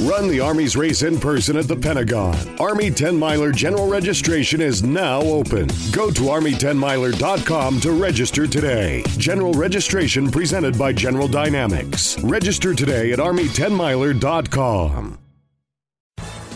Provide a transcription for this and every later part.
Run the Army's race in person at the Pentagon. Army 10 Miler general registration is now open. Go to Army10miler.com to register today. General registration presented by General Dynamics. Register today at Army10miler.com.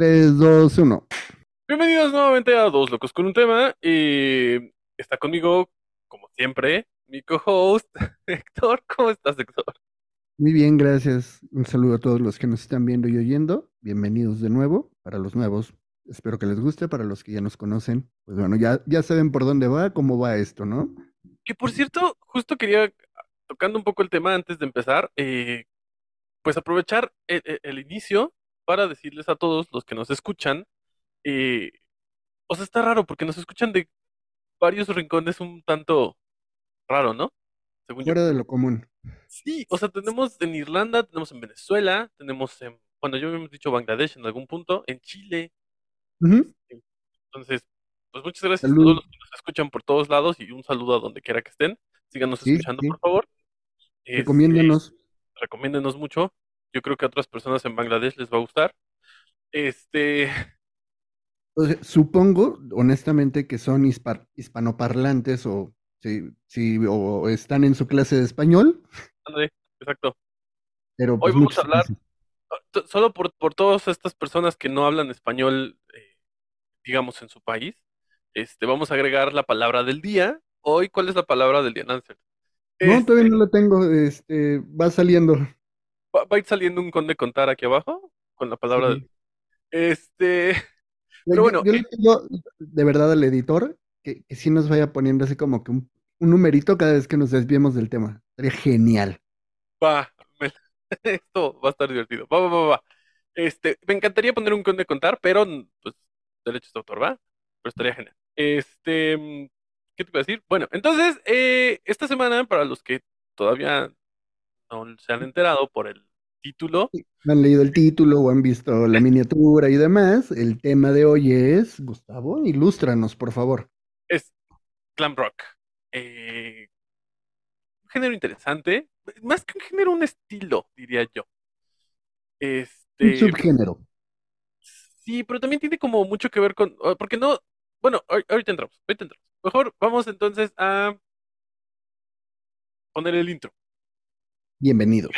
3, 2, 1. Bienvenidos nuevamente a Dos Locos con un Tema. Y está conmigo, como siempre, mi co-host, Héctor. ¿Cómo estás, Héctor? Muy bien, gracias. Un saludo a todos los que nos están viendo y oyendo. Bienvenidos de nuevo. Para los nuevos, espero que les guste. Para los que ya nos conocen, pues bueno, ya, ya saben por dónde va, cómo va esto, ¿no? Que por cierto, justo quería, tocando un poco el tema antes de empezar, eh, pues aprovechar el, el- el inicio para decirles a todos los que nos escuchan, eh, o sea, está raro porque nos escuchan de varios rincones un tanto raro, ¿no? Según yo. Fuera de lo común. Sí, o sea, tenemos en Irlanda, tenemos en Venezuela, tenemos en, bueno, yo habíamos dicho Bangladesh en algún punto, en Chile. Ujú. Entonces, pues muchas gracias a todos los que nos escuchan por todos lados y un saludo a donde quiera que estén. Síganos Sí, escuchando, sí. por favor. Este, Recomiéndanos. recomiéndenos mucho. Yo creo que a otras personas en Bangladesh les va a gustar. Este, O sea, supongo, honestamente, que son hispa- hispanoparlantes o, si, si- o están en su clase de español, exacto. pero Hoy pues vamos muchas a hablar gracias. solo por, por todas estas personas que no hablan español, eh, digamos, en su país. Este, vamos a agregar la palabra del día. Hoy, ¿cuál es la palabra del día, Nancy? No, Este, todavía no lo tengo. Este, va saliendo. Va, va a ir saliendo un conde contar aquí abajo con la palabra Sí. del Este, Yo, pero bueno, yo le eh, pido de verdad al editor que, que sí nos vaya poniendo así como que un, un numerito cada vez que nos desviemos del tema. Sería genial. va, me- esto va a estar divertido. Va, va, va, va. Este, me encantaría poner un conde contar, pero pues derechos de autor, ¿va? Pero estaría genial. Este, ¿qué te iba a decir? Bueno, entonces, eh, esta semana, para los que todavía no se han enterado por el título, Han leído el título o han visto la miniatura y demás. El tema de hoy es, Gustavo, ilústranos, por favor. es glam rock. Eh, un género interesante, más que un género, un estilo, diría yo. Un Este, subgénero. sí, pero también tiene como mucho que ver con, ah, porque no, bueno, ahor- ahorita entramos, ahorita entramos. Mejor vamos entonces a poner el intro. Bienvenidos.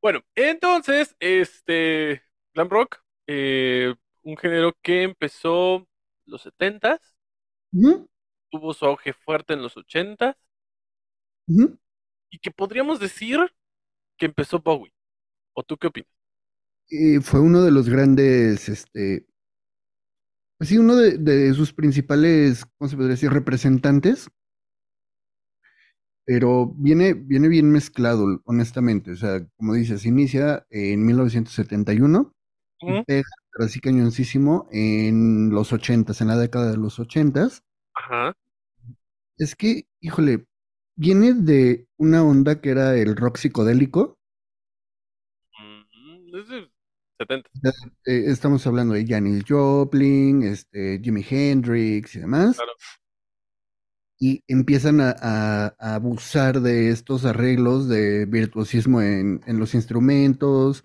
Bueno, entonces, este, glam rock, eh, un género que empezó los 70s, Tuvo su auge fuerte en los 80s ujú. y que podríamos decir que empezó Bowie. ¿O tú qué opinas? Y fue uno de los grandes, este, pues sí, uno de, de sus principales, ¿cómo se podría decir? Representantes. Pero viene, viene bien mezclado, honestamente. O sea, como dices, inicia en 1971 y Ujú, pega, pero así cañoncísimo, en los 80s, en la década de los 80s. Ajá. Es que, híjole, viene de una onda que era el rock psicodélico. Mm, es de 70. Ya, eh, estamos hablando de Janis Joplin, este, Jimi Hendrix y demás. Claro. Y empiezan a, a- a abusar de estos arreglos de virtuosismo en, en los instrumentos,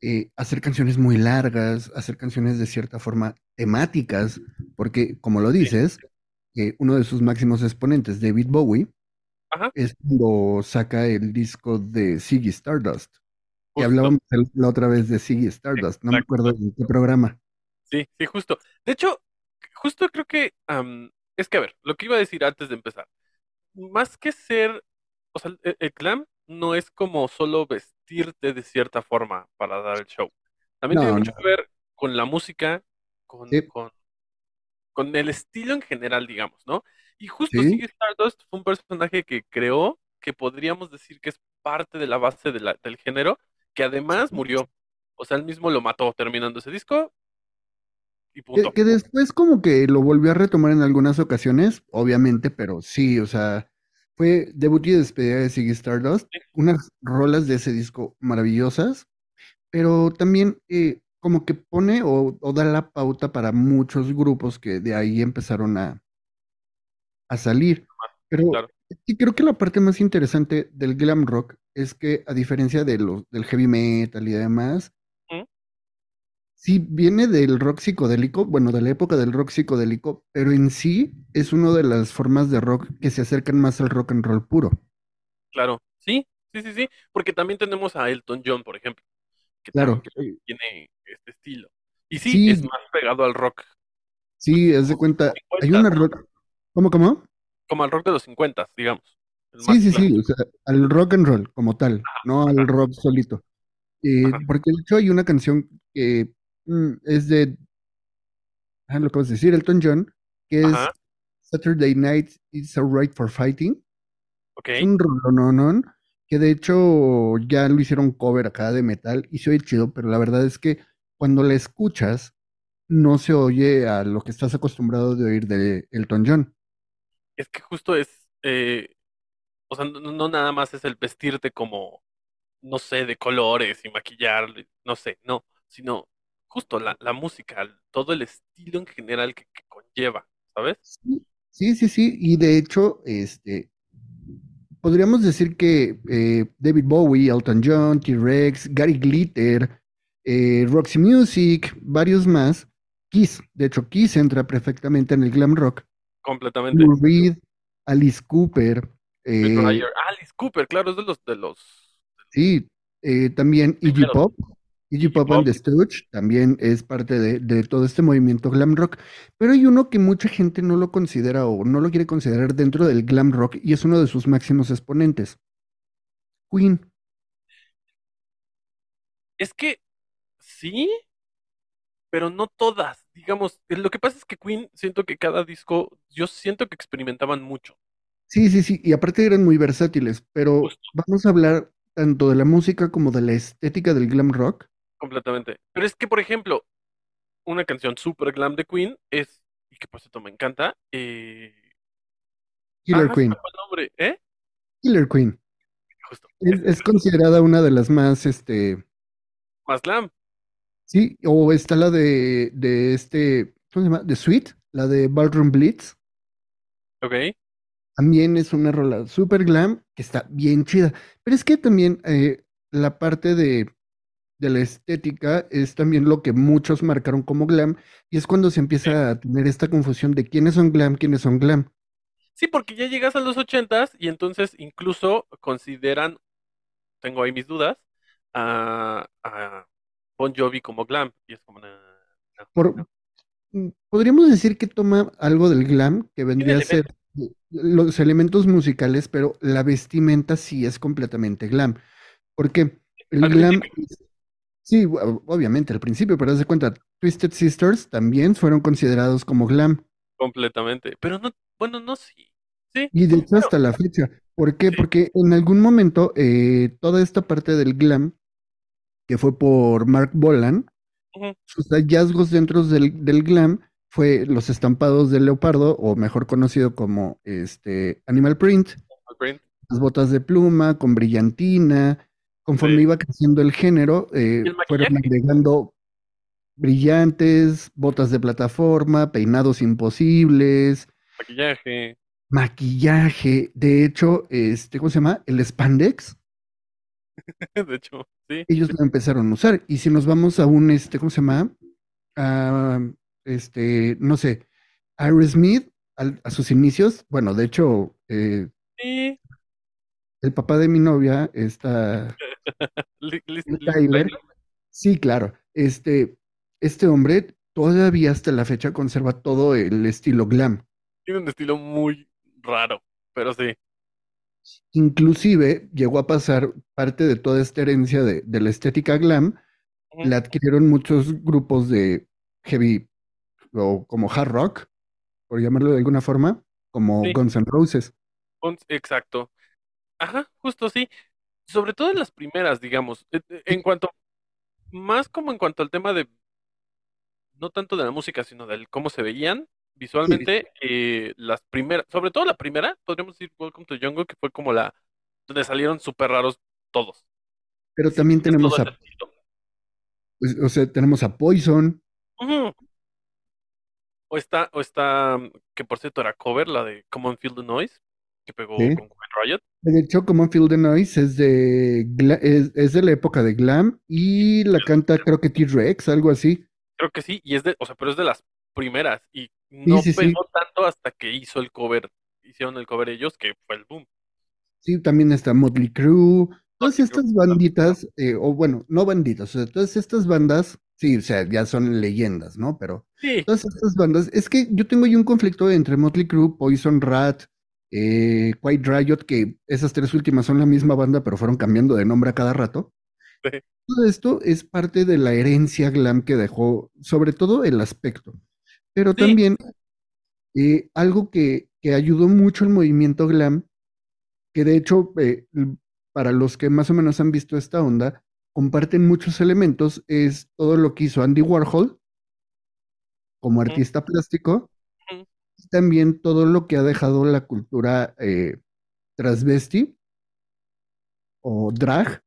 eh, hacer canciones muy largas, hacer canciones de cierta forma temáticas, porque como lo dices, eh, uno de sus máximos exponentes, David Bowie, Ajá. es cuando saca el disco de Ziggy Stardust. Y hablábamos la otra vez de Ziggy Stardust, no me acuerdo en qué programa. Sí, sí, justo. De hecho, justo creo que es que, a ver, lo que iba a decir antes de empezar, más que ser, o sea, el, el glam no es como solo vestirte de cierta forma para dar el show. También tiene No, mucho no. que ver con la música, con, Sí, con, con el estilo en general, digamos, ¿no? Y justo sí. Stardust fue un personaje que creó, que podríamos decir que es parte de la base de la- del género, que además murió. O sea, él mismo lo mató terminando ese disco y Que, punto. que después como que lo volvió a retomar en algunas ocasiones, obviamente, pero sí, o sea, fue debut y despedida de Ziggy Stardust, unas rolas de ese disco maravillosas, pero también eh, como que pone o, o da la pauta para muchos grupos que de ahí empezaron a, a salir. Pero Claro. sí creo que la parte más interesante del glam rock es que a diferencia de los, del heavy metal y demás. Sí, viene del rock psicodélico, bueno, de la época del rock psicodélico, pero en sí es una de las formas de rock que se acercan más al rock and roll puro. Claro. Sí, sí, sí, sí. Porque también tenemos a Elton John, por ejemplo, que Claro, también eh, tiene este estilo. Y sí, sí, es más pegado al rock, sí, haz de cuenta, hay 50, una rock, ¿cómo, cómo? Como al rock de los 50, digamos. Sí, sí, sí, o sea, al rock and roll como tal, no al rock solito. Eh, porque de hecho hay una canción que es de, ah, lo acabas de decir, Elton John, que es ajá. Saturday Night It's Alright for Fighting. Ok. Es un rolononón que de hecho ya lo hicieron cover acá de metal y se oye chido, pero la verdad es que cuando la escuchas no se oye a lo que estás acostumbrado de oír de Elton John. Es que justo es, eh, o sea, no, no nada más es el vestirte como, no sé, de colores y maquillar, no sé, no, sino justo la, la música, todo el estilo en general que, que conlleva, ¿sabes? Sí, sí, sí, sí, y de hecho, este, podríamos decir que eh, David Bowie, Elton John, T-Rex, Gary Glitter, eh, Roxy Music, varios más, Kiss, de hecho Kiss entra perfectamente en el glam rock, Completamente. Lou Reed, Alice Cooper, eh, Alice Cooper, claro, es de los, de los Sí, eh, también Iggy. Pop, Iggy Pop and the Stooges también es parte de, de todo este movimiento glam rock, pero hay uno que mucha gente no lo considera o no lo quiere considerar dentro del glam rock y es uno de sus máximos exponentes, Queen. es que sí, pero no todas, digamos, eh, lo que pasa es que Queen, siento que cada disco, yo siento que experimentaban mucho, Sí, sí, sí, y aparte eran muy versátiles, pero justo, vamos a hablar tanto de la música como de la estética del glam rock. Completamente. Pero es que, por ejemplo, una canción super glam de Queen es, y que por cierto me encanta, eh... Killer ah, Queen, el nombre, ¿eh? Killer Queen. Justo, Es, considerada una de las más, este, más glam, sí, o está la de, de este, ¿cómo se llama? De Sweet, la de Ballroom Blitz. ¿ok? También es una rola super glam que está bien chida. Pero es que también eh, la parte de, de la estética es también lo que muchos marcaron como glam. Y es cuando se empieza a tener esta confusión de quiénes son glam, quiénes son glam. Sí, porque ya llegas a los ochentas y entonces incluso consideran, tengo ahí mis dudas, a, a Bon Jovi como glam, y es como, Por, no. mm, podríamos decir que toma algo del glam, que vendría a ser los elementos musicales, pero la vestimenta sí es completamente glam. Porque el al glam, principio, sí, obviamente al principio, pero haz de cuenta, Twisted Sisters también fueron considerados como glam. completamente, pero no, bueno, no, sí, sí, Y de hecho hasta la fecha. ¿Por qué? sí, Porque en algún momento eh, toda esta parte del glam, que fue por Mark Bolan, sus hallazgos dentro del, del glam fue los estampados de leopardo, o mejor conocido como este animal print, al print, las botas de pluma con brillantina. Conforme sí, iba creciendo el género, eh, el fueron agregando brillantes, botas de plataforma, peinados imposibles, maquillaje, maquillaje. De hecho, este, ¿cómo se llama? El spandex, de hecho, sí, ellos lo empezaron a usar. Y si nos vamos a un, este, ¿cómo se llama? A, este, no sé, Aerosmith, al- a sus inicios, bueno, de hecho, eh, sí, el papá de mi novia, está Tyler, sí, claro, este, este hombre todavía hasta la fecha conserva todo el estilo glam. tiene un estilo muy raro, pero sí, Inclusive llegó a pasar parte de toda esta herencia de, de la estética glam, la adquirieron muchos grupos de heavy o como hard rock, por llamarlo de alguna forma, como Sí, Guns N' Roses. exacto. Ajá, justo sí. Sobre todo en las primeras, digamos. Eh, eh, En cuanto, más como en cuanto al tema de, no tanto de la música, sino del cómo se veían Sí, visualmente, eh, las primeras, sobre todo la primera, podríamos decir Welcome to Jungle, que fue como la, donde salieron súper raros todos. pero también tenemos a, pues, o sea, tenemos a Poison. O está, o está, que por cierto era cover, la de Come on Feel the Noise, que pegó ¿sí? con Quiet Riot. De hecho, Common Feel the Noise es de, es, es de la época de glam y la canta creo que T-Rex, algo así. Creo que sí, y es de, o sea, pero es de las primeras, y no sí, sí. pegó tanto hasta que hizo el cover, hicieron el cover ellos, que fue el boom. Sí, también está Motley Crue. Todas estas banditas, eh, o bueno, no banditas, o sea, todas estas bandas, sí, o sea, ya son leyendas, ¿no? Pero Sí, todas estas bandas, es que yo tengo ahí un conflicto entre Motley Crue, Poison Rat, eh, Quiet Riot, que esas tres últimas son la misma banda, pero fueron cambiando de nombre a cada rato. sí, Todo esto es parte de la herencia glam que dejó, sobre todo el aspecto, pero sí, también eh, algo que, que ayudó mucho el movimiento glam, que de hecho, eh, para los que más o menos han visto esta onda, comparten muchos elementos, es todo lo que hizo Andy Warhol como artista plástico, también todo lo que ha dejado la cultura eh, transvesti o drag,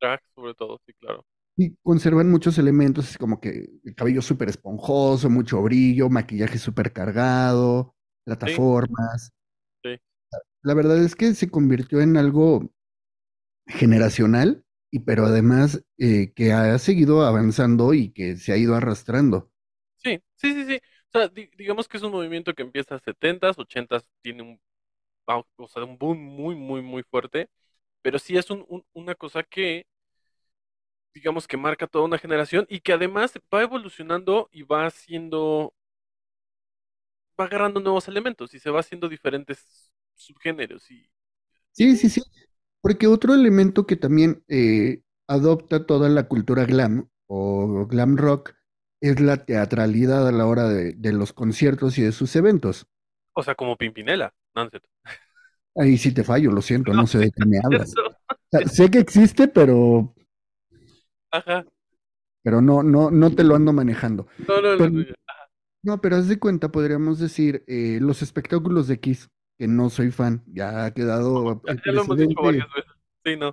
Drag, sobre todo, sí, claro. y conservan muchos elementos, así como que el cabello súper esponjoso, mucho brillo, maquillaje súper cargado, Sí, plataformas. sí, La verdad es que se convirtió en algo generacional, y pero además eh, que ha seguido avanzando y que se ha ido arrastrando. sí, sí, sí, sí. O sea, di- digamos que es un movimiento que empieza a 70s, 80s, tiene un, o sea, un boom muy, muy, muy fuerte, pero sí es un, un- una cosa que digamos que marca toda una generación y que además va evolucionando y va haciendo, va agarrando nuevos elementos y se va haciendo diferentes subgéneros y, sí, sí, sí, porque otro elemento que también eh, adopta toda la cultura glam o glam rock es la teatralidad a la hora de, de los conciertos y de sus eventos. o sea, como Pimpinela, no. Ahí sí te fallo, lo siento, No, no sé de qué me hablas. cierto. O sea, sé que existe, pero, Ajá. pero no, no, no te lo ando manejando. No, no, no, Pero, no, ya. no, pero haz de cuenta, podríamos decir, eh, los espectáculos de Kiss, que no soy fan, ya ha quedado Ya, ya lo hemos dicho varias veces. Sí, no.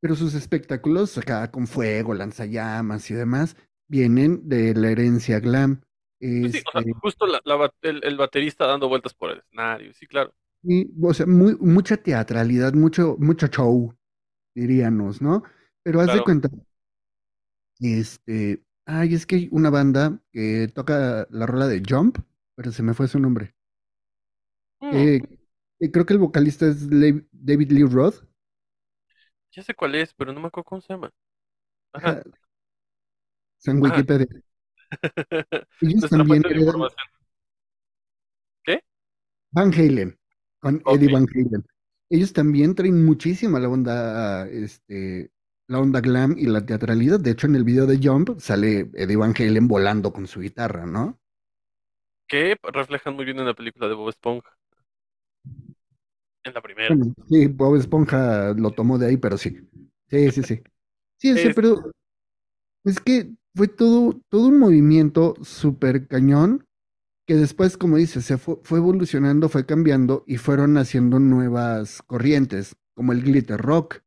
pero sus espectáculos acá con fuego, lanzallamas y demás, vienen de la herencia glam. Pues sí, o sea, Este, justo la, la el, el baterista dando vueltas por el escenario, sí, claro, y, o sea, muy, mucha teatralidad, mucho, mucho show, diríamos, ¿no? Pero haz de cuenta, este, ay, es que hay una banda que toca la rola de Jump, pero se me fue su nombre. Mm, Eh, eh, creo que el vocalista es David Lee Roth. ya sé cuál es, pero no me acuerdo cómo se llama. Ajá, San ajá. Wikipedia. Ellos también heredan. ¿Qué? Van Halen, con. Eddie Van Halen. Ellos también traen muchísima la onda, este, la onda glam y la teatralidad. De hecho, en el video de Jump sale Eddie Van Halen volando con su guitarra, ¿no? Que reflejan muy bien en la película de Bob Esponja, en la primera. Bueno, sí, Bob Esponja lo tomó de ahí, pero sí. Sí, sí, sí. Sí, o sea, Es, pero es que fue todo, todo un movimiento súper cañón que después, como dices, se fue, fue evolucionando, fue cambiando y fueron haciendo nuevas corrientes, como el glitter rock,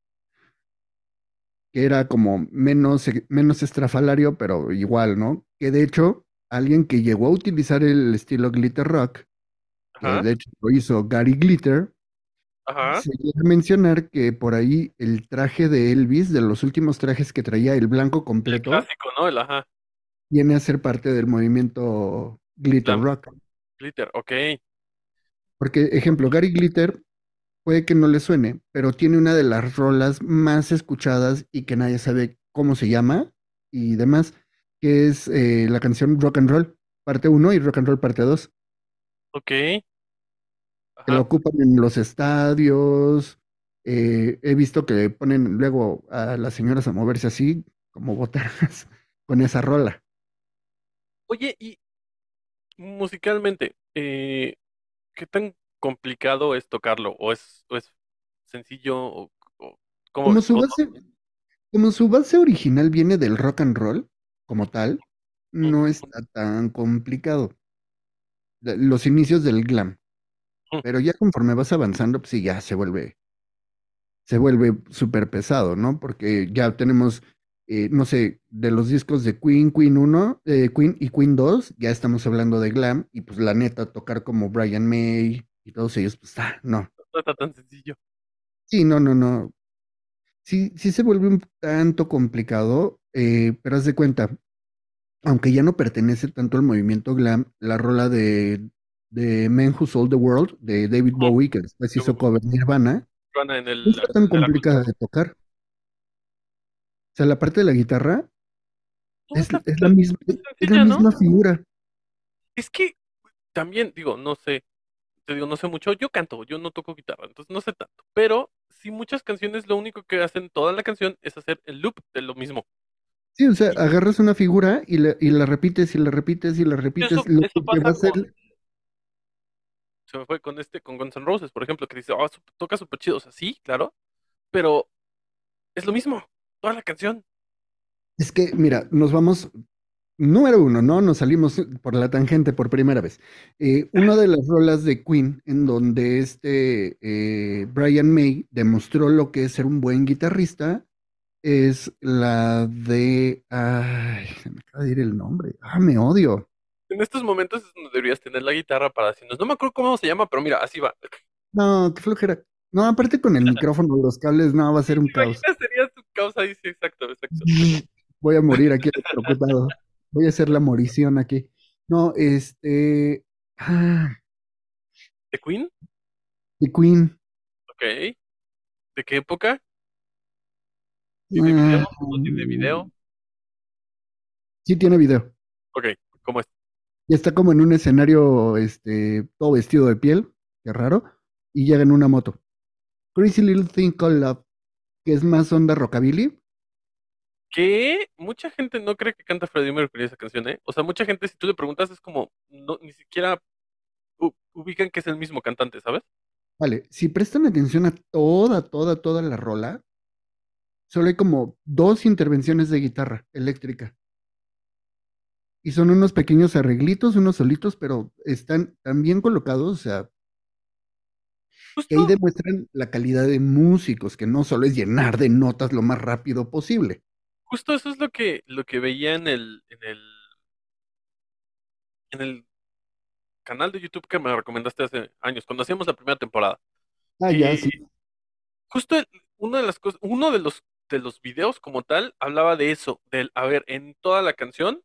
que era como menos, e- menos estrafalario, pero igual, ¿no? Que de hecho, alguien que llegó a utilizar el estilo glitter rock, que de hecho lo hizo Gary Glitter, ajá, se llega a mencionar que por ahí el traje de Elvis, de los últimos trajes que traía, el blanco el completo, clásico, ¿no? El ajá, viene a ser parte del movimiento glitter glam, rock. glitter, ok. Porque, ejemplo, Gary Glitter puede que no le suene, pero tiene una de las rolas más escuchadas y que nadie sabe cómo se llama y demás, que es eh, la canción Rock and Roll, parte uno y Rock and Roll parte 2. Ok. Que Ajá. ocupan en los estadios. eh, he visto que ponen luego a las señoras a moverse así, como botargas, con esa rola. Oye, y musicalmente, eh, ¿qué tan complicado es tocarlo? ¿O es, o es sencillo? ¿O, o cómo Como su ¿O base, como su base original viene del rock and roll, como tal, no? está tan complicado. Los inicios del glam. Pero ya conforme vas avanzando, pues sí, ya se vuelve, se vuelve súper pesado, ¿no? Porque ya tenemos, eh, no sé, de los discos de Queen, Queen uno, eh, Queen y Queen dos, ya estamos hablando de glam, y pues la neta, tocar como Brian May y todos ellos, pues ah, no. No está tan sencillo. Sí, no, no, no. Sí, sí se vuelve un tanto complicado, eh, pero haz de cuenta, aunque ya no pertenece tanto al movimiento glam, la rola de, de Men Who Sold the World de David Bowie, que después hizo cover Nirvana, en no está tan en complicada de tocar. O sea, la parte de la guitarra No, es, la misma, figura. Es que también, digo, no sé, te digo, no sé mucho. Yo canto, yo no toco guitarra, entonces no sé tanto. Pero sí, muchas canciones lo único que hacen toda la canción es hacer el loop de lo mismo. Sí, o sea, agarras una figura y la, y la repites y la repites y la repites, eso, lo eso que va a con, se me fue con este, con Guns N' Roses, por ejemplo, que dice, su- toca súper chido. O sea, sí, claro, pero es lo mismo, toda la canción. es que, mira, nos vamos Número uno, ¿no? Nos salimos por la tangente por primera vez. Eh, una de las rolas de Queen en donde este eh, Brian May demostró lo que es ser un buen guitarrista es la de... Ay, se me acaba de ir el nombre. Ah, me odio. En estos momentos es donde deberías tener la guitarra para decirnos, no me acuerdo cómo se llama, pero mira, así va. No, qué flojera. No, aparte con el micrófono, los cables, no, va a ser un ¿Te caos. Sería tu causa, dice, exacto, exacto. Voy a morir aquí electrocutado. Voy a hacer la morición aquí. No, este... Ah, ¿De Queen? de Queen. Ok. ¿De qué época? ¿Tiene video? ¿No tiene video? Ah, Sí tiene video. Ok, ¿cómo es? Y está como en un escenario, este, todo vestido de piel, qué raro, y llega en una moto. Crazy Little Thing Called Love, que es más onda rockabilly. Que mucha gente no cree que canta Freddie Mercury esa canción, ¿eh? O sea, mucha gente, si tú le preguntas, es como, no, ni siquiera ubican que es el mismo cantante, ¿sabes? Vale, si prestan atención a toda, toda, toda la rola, solo hay como dos intervenciones de guitarra eléctrica. Y son unos pequeños arreglitos, unos solitos, pero están tan bien colocados, o sea, que ahí Justo, demuestran la calidad de músicos, que no solo es llenar de notas lo más rápido posible. justo eso es lo que, lo que veía en el, en el, en el canal de YouTube que me recomendaste hace años, cuando hacíamos la primera temporada. Ah, ya, sí. justo el- una de las cosas, uno de los, de los videos como tal hablaba de eso, del, a ver, en toda la canción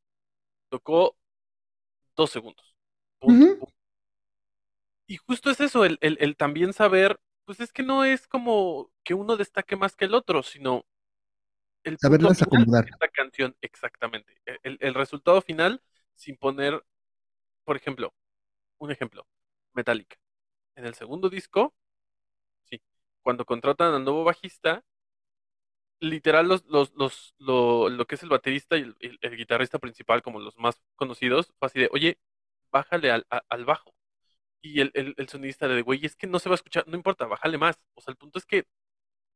tocó dos segundos. Punto. Ujú. punto. Y justo es eso, el, el, el también saber, pues es que no es como que uno destaque más que el otro, sino el Saberlas acomodar. esta canción, exactamente. E- El, el resultado final sin poner, por ejemplo, un ejemplo, Metallica. En el segundo disco, sí, cuando contratan al nuevo bajista, literal los, los, los, lo, lo que es el baterista y el, el- el guitarrista principal, como los más conocidos, fue así de, oye, bájale al, a- al bajo. Y el, el, el sonidista de, güey, es que no se va a escuchar, no importa, bájale más. O sea, el punto es que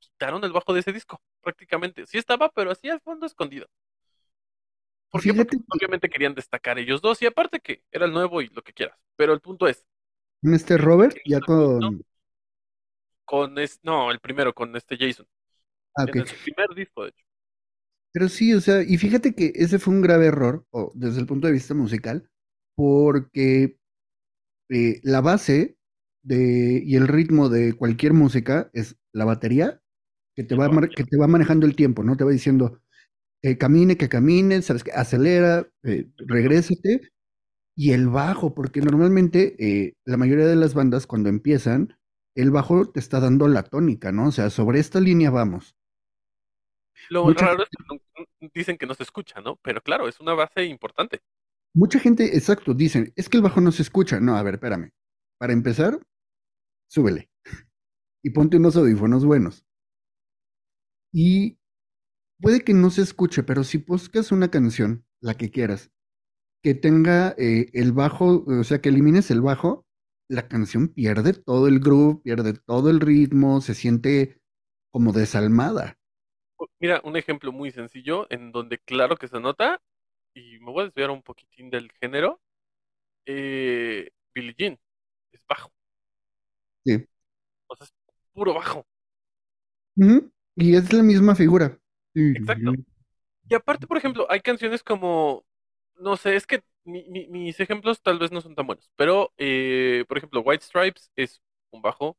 quitaron el bajo de ese disco, prácticamente. Sí estaba, pero así al fondo escondido. ¿Por qué? Porque obviamente querían destacar ellos dos, y aparte que era el nuevo y lo que quieras. Pero el punto es, este Robert, ya con... con es, no, el primero, con este Jason, Ah, en ok. el, su primer disco, de hecho. Pero sí, o sea, y fíjate que ese fue un grave error, o desde el punto de vista musical, porque eh, la base de, y el ritmo de cualquier música es la batería que te va, que te va manejando el tiempo, ¿no? Te va diciendo que camine, que camine, sabes que acelera, eh, regrésate, y el bajo, porque normalmente eh, la mayoría de las bandas cuando empiezan, el bajo te está dando la tónica, ¿no? O sea, sobre esta línea vamos. Lo Mucha raro es que dicen que no se escucha, ¿no? Pero claro, es una base importante. Mucha gente, exacto, dicen, es que el bajo no se escucha. No, a ver, espérame. Para empezar, súbele. Y ponte unos audífonos buenos. Y puede que no se escuche, pero si buscas una canción, la que quieras, que tenga eh, el bajo, o sea, que elimines el bajo, la canción pierde todo el groove, pierde todo el ritmo, se siente como desalmada. Mira, un ejemplo muy sencillo en donde claro que se nota, y me voy a desviar un poquitín del género, eh, Billie Jean es bajo. Sí. O sea, es puro bajo. Y es la misma figura. Exacto. Y aparte, por ejemplo, hay canciones como, no sé, es que mi- mi- mis ejemplos tal vez no son tan buenos, pero, eh, por ejemplo, White Stripes es un bajo.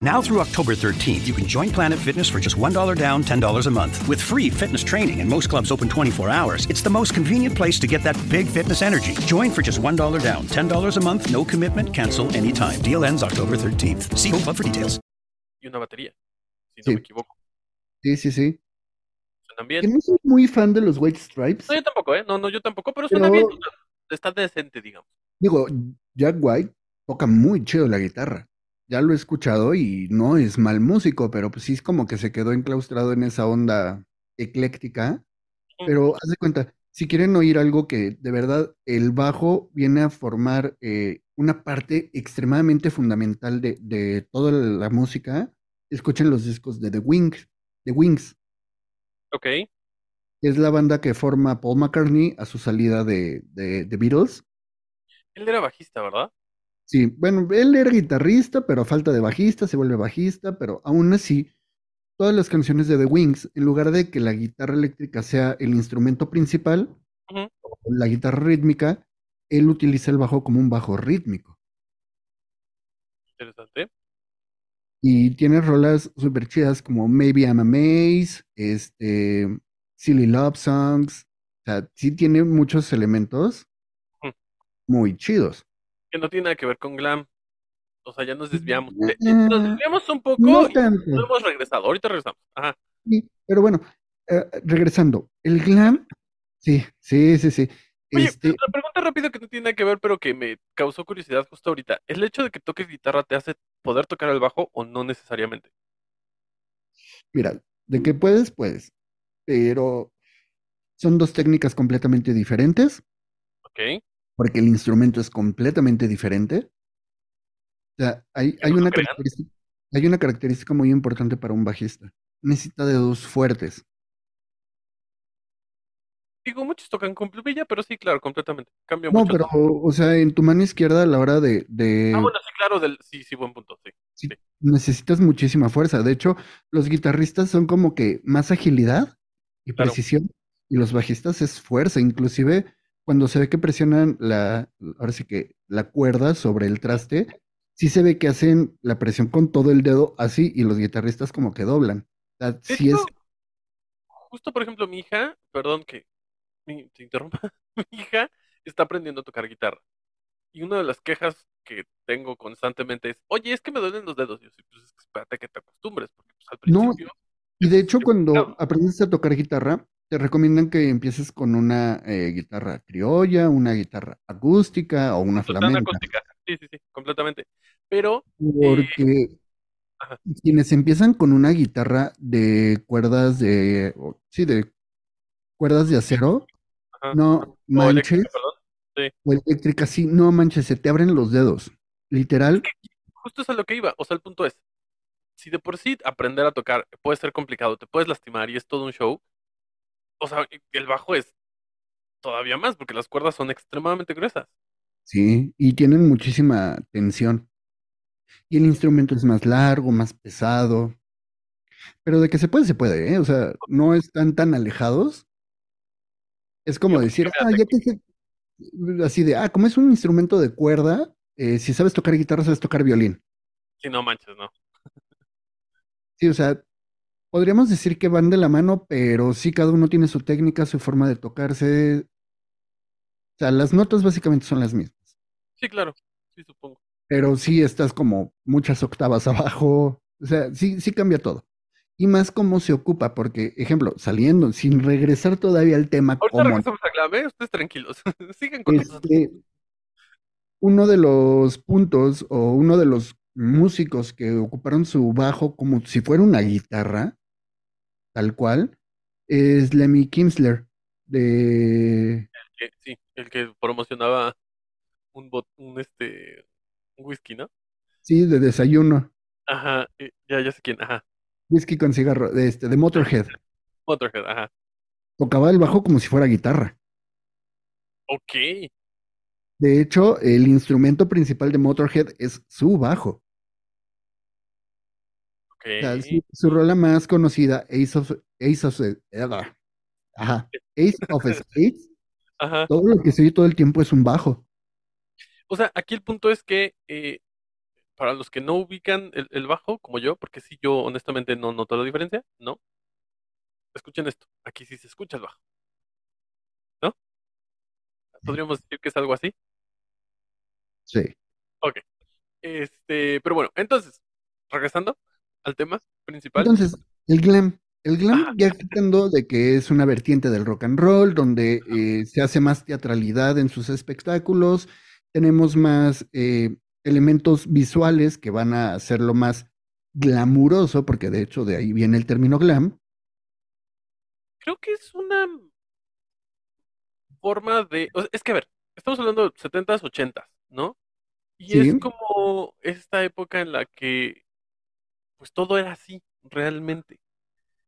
Now through October 13th, you can join Planet Fitness for just $1 down, $10 a month. With free fitness training and most clubs open 24 hours, it's the most convenient place to get that big fitness energy. Join for just $1 down, $10 a month, no commitment, cancel anytime. Deal ends October 13th. See Home Club for details. y una batería, si no Sí. me equivoco. Sí, sí, sí. Suenan Que bien. no soy muy fan de los White Stripes. No, yo tampoco, ¿eh? No, no, yo tampoco, pero suena Pero- bien. Está decente, digamos. Digo, Jack White toca muy chido la guitarra. Ya lo he escuchado y no es mal músico, pero pues sí es como que se quedó enclaustrado en esa onda ecléctica. Pero haz de cuenta, si quieren oír algo que de verdad el bajo viene a formar eh, una parte extremadamente fundamental de, de toda la música, escuchen los discos de The Wings, The Wings, Ok, es la banda que forma Paul McCartney a su salida de, de The Beatles. él era bajista, ¿verdad? Sí, bueno, él era guitarrista, pero a falta de bajista se vuelve bajista, pero aún así, todas las canciones de The Wings, en lugar de que la guitarra eléctrica sea el instrumento principal, o la guitarra rítmica, él utiliza el bajo como un bajo rítmico. Interesante. Y tiene rolas súper chidas como Maybe I'm a Maze, este, Silly Love Songs, o sea, sí tiene muchos elementos muy chidos. Que no tiene nada que ver con glam. O sea, ya nos desviamos. Eh, Eh, eh, nos desviamos un poco No y no hemos regresado. Ahorita regresamos. Ajá. Sí, pero bueno, eh, regresando, el glam, sí, sí, sí, sí. Oye, Este, la pregunta rápida que no tiene nada que ver, pero que me causó curiosidad justo ahorita. ¿El hecho de que toques guitarra te hace poder tocar el bajo o no necesariamente? mira, de que puedes, puedes, pero son dos técnicas completamente diferentes, Ok. Porque el instrumento es completamente diferente. O sea, hay, una característica, hay una característica muy importante para un bajista. Necesita dedos fuertes. Digo, muchos tocan con plumilla, pero sí, claro, completamente. Cambia No, mucho. pero, o sea, en tu mano izquierda a la hora de, de- Ah, bueno, sí, claro, del... sí, sí, buen punto, sí. sí, sí. necesitas muchísima fuerza. De hecho, los guitarristas son como que más agilidad y Claro. precisión, y los bajistas es fuerza. Inclusive, cuando se ve que presionan la, ahora sí que la cuerda sobre el traste, sí se ve que hacen la presión con todo el dedo así, y los guitarristas como que doblan. O sea, De sí es, justo por ejemplo, mi hija, perdón que mi- te interrumpa, mi hija está aprendiendo a tocar guitarra. Y una de las quejas que tengo constantemente es, oye, es que me duelen los dedos. Y yo, sí, pues espérate que te acostumbres, porque pues, al No, principio... y de hecho, cuando aprendes a tocar guitarra, te recomiendan que empieces con una eh, guitarra criolla, una guitarra acústica o una flamenca. acústica. Sí, sí, sí, completamente. Pero, Porque Ajá. quienes empiezan con una guitarra de cuerdas de, sí, de cuerdas de acero, ajá, no o manches, eléctrica, o eléctrica, sí, no manches, se te abren los dedos. Literal, Justo es a lo que iba. O sea, el punto es, si de por sí aprender a tocar puede ser complicado, te puedes lastimar y es todo un show, o sea, el bajo es todavía más, porque las cuerdas son extremadamente gruesas. sí, y tienen muchísima tensión. Y el instrumento es más largo, más pesado. Pero de que se puede, se puede, ¿eh? O sea, no están tan alejados. Es como Yo- decir, ah, ya se- así de, ah, como es un instrumento de cuerda, eh, si sabes tocar guitarra, sabes tocar violín. Sí, no manches, no. Sí, o sea, podríamos decir que van de la mano, pero sí cada uno tiene su técnica, su forma de tocarse. O sea, las notas básicamente son las mismas, Sí, claro. Sí, supongo. pero sí estás como muchas octavas abajo. O sea, sí, sí cambia todo. Y más cómo se ocupa, porque, ejemplo, saliendo, sin regresar todavía al tema Ahorita cómo regresamos a Glam, ¿eh? Ustedes tranquilos. Sigan con Este, uno de los puntos o uno de los músicos que ocuparon su bajo como si fuera una guitarra, tal cual, es Lemmy Kinsler de que- sí, el que promocionaba un, bot- un este un whisky, ¿no? sí, de desayuno, Ajá, ya, ya sé quién, ajá. whisky con cigarro, de este, de Motorhead. Motorhead, ajá. Tocaba el bajo como si fuera guitarra. Ok, De hecho, el instrumento principal de Motorhead es su bajo. Ok. O sea, su, su rola más conocida, Ace of, Ace of, ajá, Ace of Spades, Ajá. todo lo que se oye todo el tiempo es un bajo. O sea, aquí el punto es que eh, para los que no ubican el, el bajo, como yo, porque sí, yo honestamente no noto la diferencia, ¿no? Escuchen esto, aquí sí se escucha el bajo, ¿no? Podríamos decir que es algo así. Sí. Ok. Este, pero bueno, entonces, regresando al tema principal. Entonces, el glam. El glam, Ajá. ya quitando de que es una vertiente del rock and roll, donde eh, se hace más teatralidad en sus espectáculos, tenemos más eh, elementos visuales que van a hacerlo más glamuroso, porque de hecho de ahí viene el término glam. Creo que es una forma de... o sea, es que, a ver, estamos hablando de 70s, 80s, ¿no? Y Sí. es como esta época en la que, pues todo era así, realmente.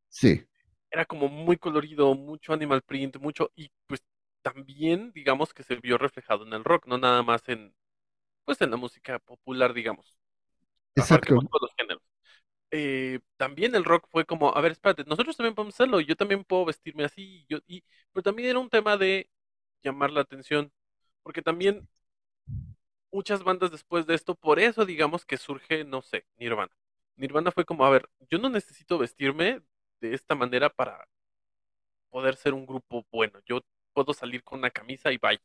Sí, Era como muy colorido, mucho animal print, mucho... Y pues también, digamos que se vio reflejado en el rock, no nada más en, pues en la música popular, digamos. exacto. Todos los géneros. eh, también el rock fue como, a ver, espérate, nosotros también podemos hacerlo, yo también puedo vestirme así, yo, y, pero también era un tema de llamar la atención, porque también muchas bandas después de esto, por eso digamos que surge, no sé, Nirvana. Nirvana fue como, a ver, yo no necesito vestirme de esta manera para poder ser un grupo bueno, yo puedo salir con una camisa y bye.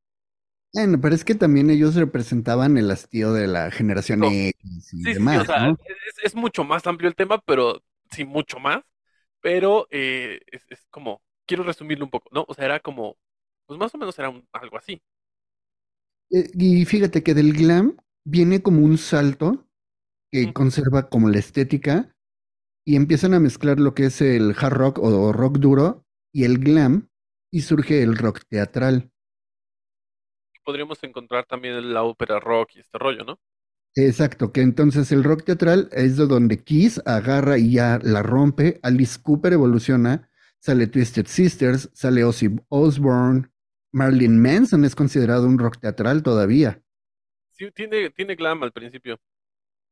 Bueno, pero es que también ellos representaban el hastío de la generación No. X y Sí, sí, sí, demás, o sea, ¿no? es, es mucho más amplio el tema, pero sí, mucho más. Pero eh, es, es como, quiero resumirlo un poco, ¿no? O sea, era como, pues más o menos era un- algo así. Eh, y fíjate que del glam viene como un salto que conserva como la estética y empiezan a mezclar lo que es el hard rock o rock duro y el glam y surge el rock teatral. Podríamos encontrar también la ópera rock y este rollo, ¿no? Exacto, que entonces el rock teatral es de donde Kiss agarra y ya la rompe, Alice Cooper evoluciona, sale Twisted Sisters, sale Ozzy Osbourne, Marilyn Manson es considerado un rock teatral todavía. Sí, tiene, tiene glam al principio.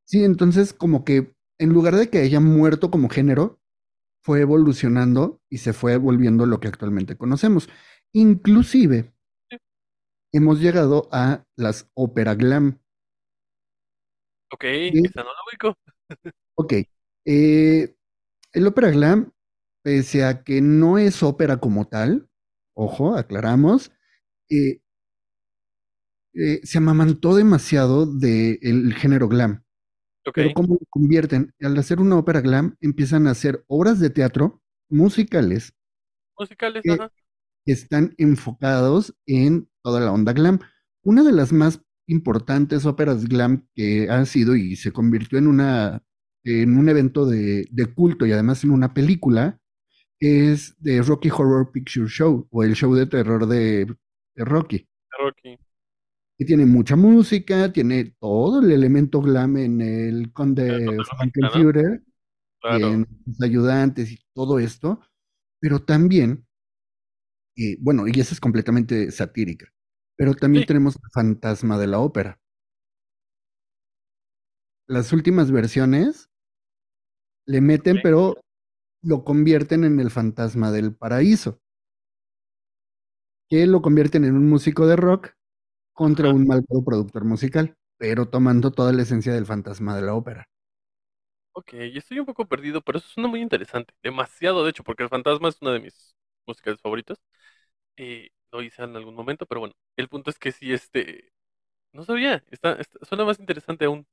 Sí, entonces como que en lugar de que haya muerto como género, fue evolucionando y se fue volviendo lo que actualmente conocemos. Inclusive hemos llegado a las ópera glam. Ok, la ubico. Ok, eh, el ópera glam, pese a que no es ópera como tal, ojo, aclaramos, eh, eh, se amamantó demasiado del género glam. Pero ¿cómo lo convierten? Al hacer una ópera glam, empiezan a hacer obras de teatro musicales musicales, que ajá. están enfocados en toda la onda glam. Una de las más importantes óperas glam que ha sido y se convirtió en una en un evento de, de culto y además en una película es de Rocky Horror Picture Show o el show de terror de, de Rocky, Rocky. Que tiene mucha música, tiene todo el elemento glam en el conde ¿no? Frankenfurter y Claro. en sus ayudantes y todo esto, pero también, eh, bueno, y esa es completamente satírica, pero también Sí. tenemos el fantasma de la ópera. Las últimas versiones le meten, pero lo convierten en el fantasma del paraíso, que lo convierten en un músico de rock contra un malvado productor musical, pero tomando toda la esencia del fantasma de la ópera. Ok, estoy un poco perdido, pero eso suena muy interesante. Demasiado, de hecho, porque el fantasma es una de mis músicas favoritas. Eh, lo hice en algún momento, pero bueno, el punto es que sí, este, no sabía, está, está- suena más interesante aún.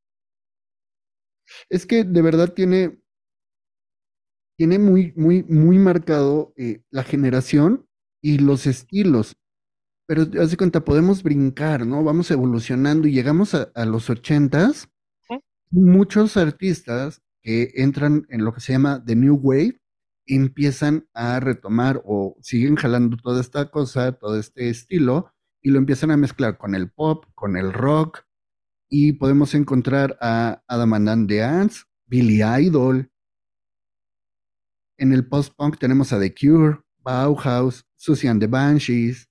Es que de verdad tiene, tiene muy, muy, muy marcado eh, la generación y los estilos. Pero haz de cuenta, podemos brincar, ¿no? Vamos evolucionando y llegamos a, a los ochentas. Ujú. Muchos artistas que entran en lo que se llama The New Wave empiezan a retomar o siguen jalando toda esta cosa, todo este estilo, y lo empiezan a mezclar con el pop, con el rock, y podemos encontrar a Adam and the Ants, Billy Idol. En el post-punk tenemos a The Cure, Bauhaus, Susie and the Banshees,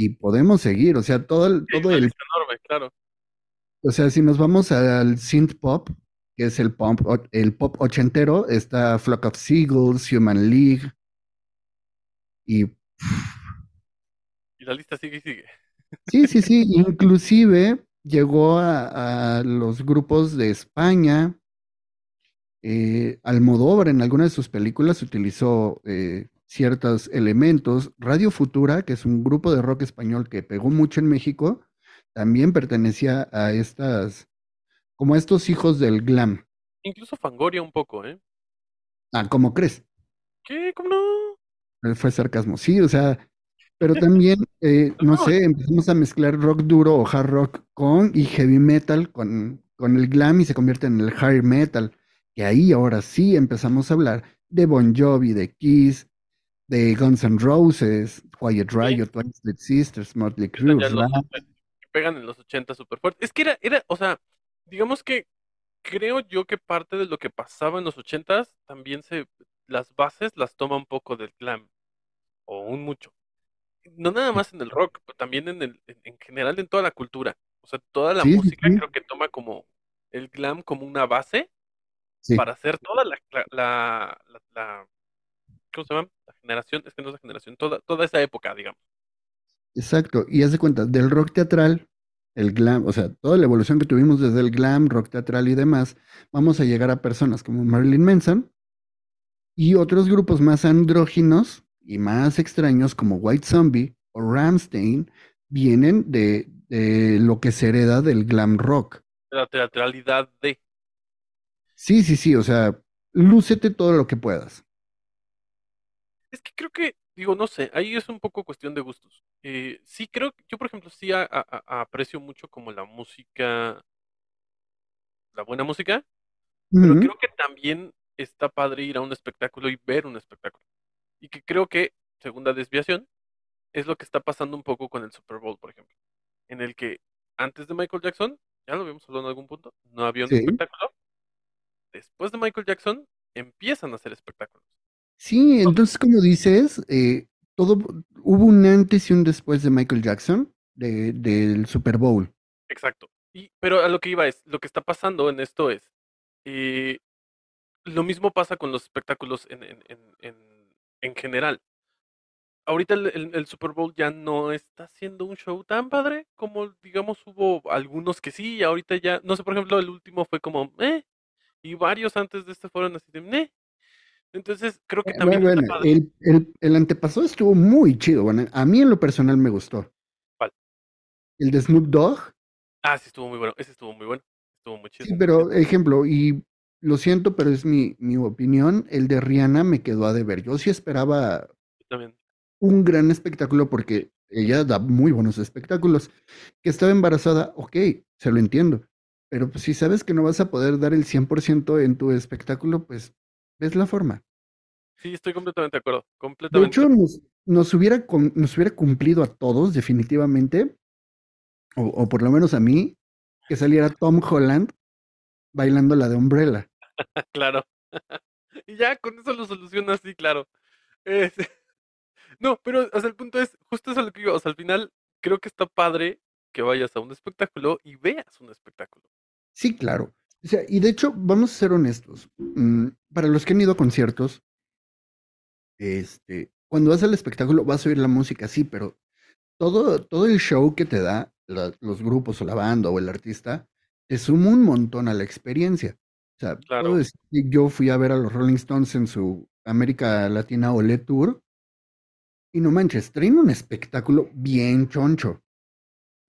y podemos seguir, o sea, todo el, todo el, enorme, claro. o sea, si nos vamos al synth pop, que es el pop, el pop ochentero, está Flock of Seagulls, Human League, y Y la lista sigue y sigue. sí, sí, sí, inclusive llegó a, a los grupos de España, eh, Almodóvar en alguna de sus películas utilizó eh, ciertos elementos. Radio Futura, que es un grupo de rock español que pegó mucho en México, también pertenecía a estas, como a estos hijos del glam. Incluso Fangoria un poco, ¿eh? Ah, ¿cómo crees? ¿Qué? ¿Cómo no? Eh, Fue sarcasmo, sí, o sea, pero también, eh, no No, sé, empezamos a mezclar rock duro o hard rock con y heavy metal con, con el glam y se convierte en el hard metal. Que ahí ahora sí empezamos a hablar de Bon Jovi, de Kiss, de Guns N' Roses, Quiet Sí, Riot, Twisted Sisters, Motley Crue, pegan en los 80 súper fuerte. Es que era, era, o sea, digamos que creo yo que parte de lo que pasaba en los 80 también se, las bases las toma un poco del glam, o un mucho. No nada más en el rock, pero también en el, en, en general en toda la cultura. O sea, toda la Sí, sí, música sí, creo que toma como el glam como una base sí, para hacer toda la, la, la, la- la- ¿cómo se llama? La generación, es que no es la generación, toda, toda esa época, digamos. exacto. Y haz de cuenta, del rock teatral, el glam, o sea, toda la evolución que tuvimos desde el glam, rock teatral y demás, vamos a llegar a personas como Marilyn Manson y otros grupos más andróginos y más extraños como White Zombie o Rammstein vienen de, de lo que se hereda del glam rock. La teatralidad de... Sí, sí, sí, o sea, lúcete todo lo que puedas. Es que creo que, digo, no sé, ahí es un poco cuestión de gustos. Eh, sí creo, yo por ejemplo sí a- a- a- aprecio mucho como la música, la buena música, pero Ujú, creo que también está padre ir a un espectáculo y ver un espectáculo. Y que creo que, segunda desviación, es lo que está pasando un poco con el Super Bowl, por ejemplo, en el que antes de Michael Jackson, ya lo habíamos hablado en algún punto, no había un Sí, espectáculo. Después de Michael Jackson, empiezan a hacer espectáculos. Sí, entonces como dices, eh, todo hubo un antes y un después de Michael Jackson, de- del Super Bowl. exacto. Y, pero a lo que iba es, lo que está pasando en esto es, eh, lo mismo pasa con los espectáculos en, en, en, en, en general. Ahorita el, el- el Super Bowl ya no está siendo un show tan padre como, digamos, hubo algunos que sí, y ahorita ya, no sé, por ejemplo, el último fue como, eh, y varios antes de este fueron así de. Entonces, creo que Eh, también Bueno, el, el, el antepasado estuvo muy chido. Bueno, a mí en lo personal me gustó. ¿Cuál? El de Snoop Dogg, Ah, sí, estuvo muy bueno, ese estuvo muy bueno, estuvo muy chido. sí, pero ejemplo, y lo siento, pero es mi, mi opinión, el de Rihanna me quedó a deber. Yo sí esperaba Yo un gran espectáculo porque ella da muy buenos espectáculos. Que estaba embarazada, ok, se lo entiendo. Pero pues, si sabes que no vas a poder dar el 100% en tu espectáculo, pues ves la forma. Sí, estoy completamente de acuerdo, De completamente. hecho, nos, nos hubiera, nos hubiera cumplido a todos, definitivamente, o, o por lo menos a mí, que saliera Tom Holland bailando la de Umbrella. Claro. Y ya con eso lo solucionas, sí, claro. Es- No, pero o sea, el punto es, justo eso es lo que digo, o sea, al final creo que está padre que vayas a un espectáculo y veas un espectáculo. Sí, claro. O sea, y de hecho, vamos a ser honestos. mm, para los que han ido a conciertos, este, cuando vas al espectáculo vas a oír la música, sí, pero todo, todo el show que te da la- los grupos o la banda o el artista, te suma un montón a la experiencia. sea, Claro. yo fui a ver a los Rolling Stones en su América Latina Olé Tour y no manches, traen un espectáculo bien choncho,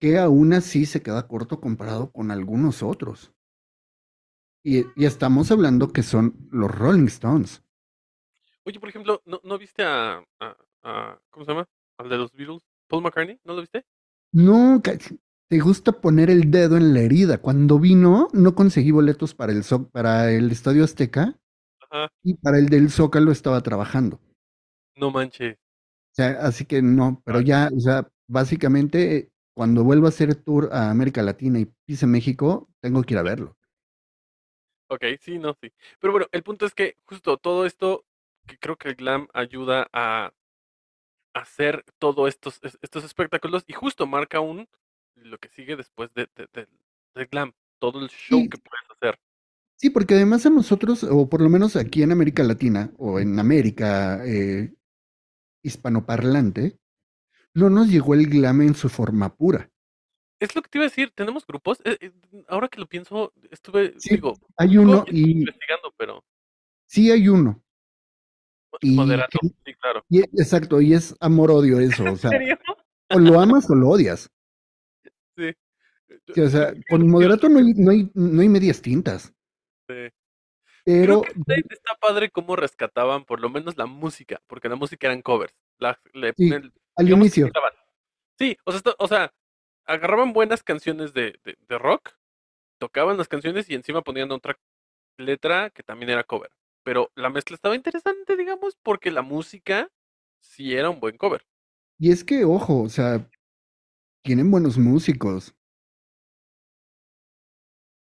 que aún así se queda corto comparado con algunos otros. Y, y estamos hablando que son los Rolling Stones. Oye, por ejemplo, ¿no, no viste a, a- a- ¿Cómo se llama? Al de los Beatles. Paul McCartney, ¿no lo viste? No, te gusta poner el dedo en la herida. Cuando vino, no conseguí boletos para el, para el Estadio Azteca Ajá. y para el del Zócalo estaba trabajando. No manches. O sea, así que no, pero ya, o sea, básicamente cuando vuelva a hacer tour a América Latina y pise México, tengo que ir a verlo. Ok, sí, no, sí. Pero bueno, el punto es que justo todo esto, que creo que el glam ayuda a hacer todos estos, es- estos espectáculos y justo marca un lo que sigue después de, de- del- del glam, todo el show Sí. que puedes hacer. Sí, porque además a nosotros, o por lo menos aquí en América Latina, o en América eh, hispanoparlante, no nos llegó el glam en su forma pura. Es lo que te iba a decir, tenemos grupos. eh, eh, ahora que lo pienso, estuve, Sí, digo, hay no, uno y investigando, pero sí hay uno. Y moderato, que- sí, claro. y- exacto, y es amor-odio eso, o ¿En sea, serio? o lo amas o lo odias. Sí. Sí, o sea, con moderato no hay, no hay, no hay medias tintas, sí. pero Creo que está, padre cómo rescataban por lo menos la música, porque la música eran covers. La, Sí, el- al inicio. Sí, o sea, esto- o sea, agarraban buenas canciones de, de, de rock, tocaban las canciones y encima ponían otra letra que también era cover. Pero la mezcla estaba interesante, digamos, porque la música sí era un buen cover. y es que, ojo, o sea, tienen buenos músicos.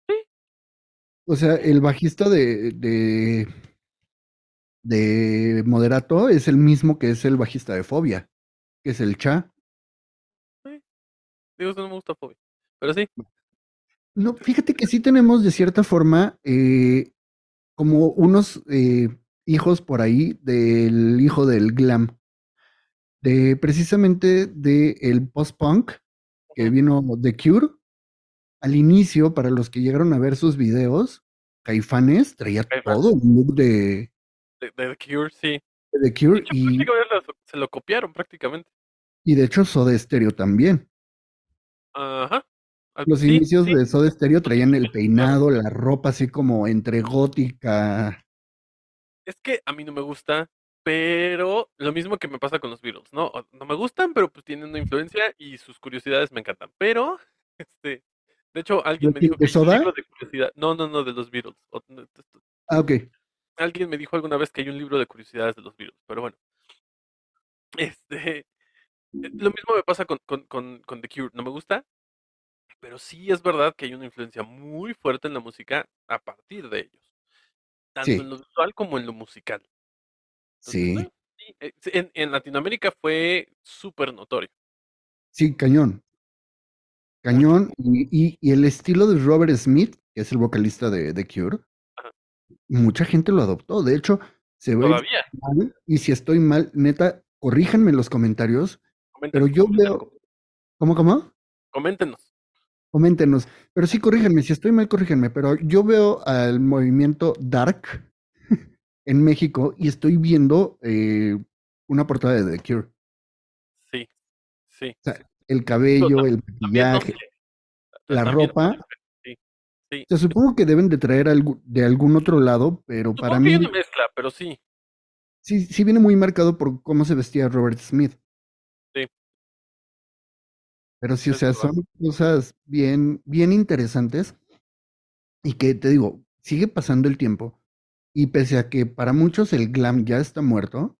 Sí. O sea, el bajista de, de, de Moderato es el mismo que es el bajista de Fobia, que es el Cha. Digo, eso no me gusta Fobia. Pero sí, No, fíjate que sí tenemos de cierta forma eh, como unos eh, hijos por ahí del hijo del glam, de precisamente de el post-punk que vino The Cure. Al inicio, para los que llegaron a ver sus videos, Caifanes traía Caifanes. todo un look de, de, de The Cure, sí. de The De Cure hecho, y, se lo copiaron prácticamente. y de hecho Soda Stereo también. Ajá. Los sí, inicios sí. de Soda Stereo traían el peinado, la ropa así como entre gótica. Es que a mí no me gusta, pero lo mismo que me pasa con los Beatles, ¿no? No me gustan, pero pues tienen una influencia y sus curiosidades me encantan. Pero, este, de hecho, alguien ¿De me dijo ¿De que Soda? libro de curiosidad. No, no, no, de los Beatles. Ah, ok. Alguien me dijo alguna vez que hay un libro de curiosidades de los Beatles, pero bueno. Este, lo mismo me pasa con, con, con, con The Cure. No me gusta, pero sí es verdad que hay una influencia muy fuerte en la música a partir de ellos. Tanto Sí. en lo visual como en lo musical. Entonces, Sí, eh, sí, en, en Latinoamérica fue súper notorio. sí, cañón. Cañón. Y, y- y el estilo de Robert Smith, que es el vocalista de The Cure, Ajá. mucha gente lo adoptó. De hecho, se ve Todavía. mal. Y si estoy mal, neta, corríjanme en los comentarios. Pero yo coméntenos, veo. ¿Cómo, cómo? coméntenos. Coméntenos. Pero sí, corríjanme. Si estoy mal, corríjanme. Pero yo veo al movimiento Dark en México y estoy viendo eh, una portada de The Cure. Sí, sí. O sea, sí. el cabello, el no maquillaje, la no ropa. sé, Sí. O sea, supongo que deben de traer algu- de algún otro lado, pero para Supongo que mí una mezcla, pero sí. sí, sí viene muy marcado por cómo se vestía Robert Smith. Sí. Pero sí, o sea, son cosas bien, bien interesantes y que te digo, sigue pasando el tiempo y pese a que para muchos el glam ya está muerto,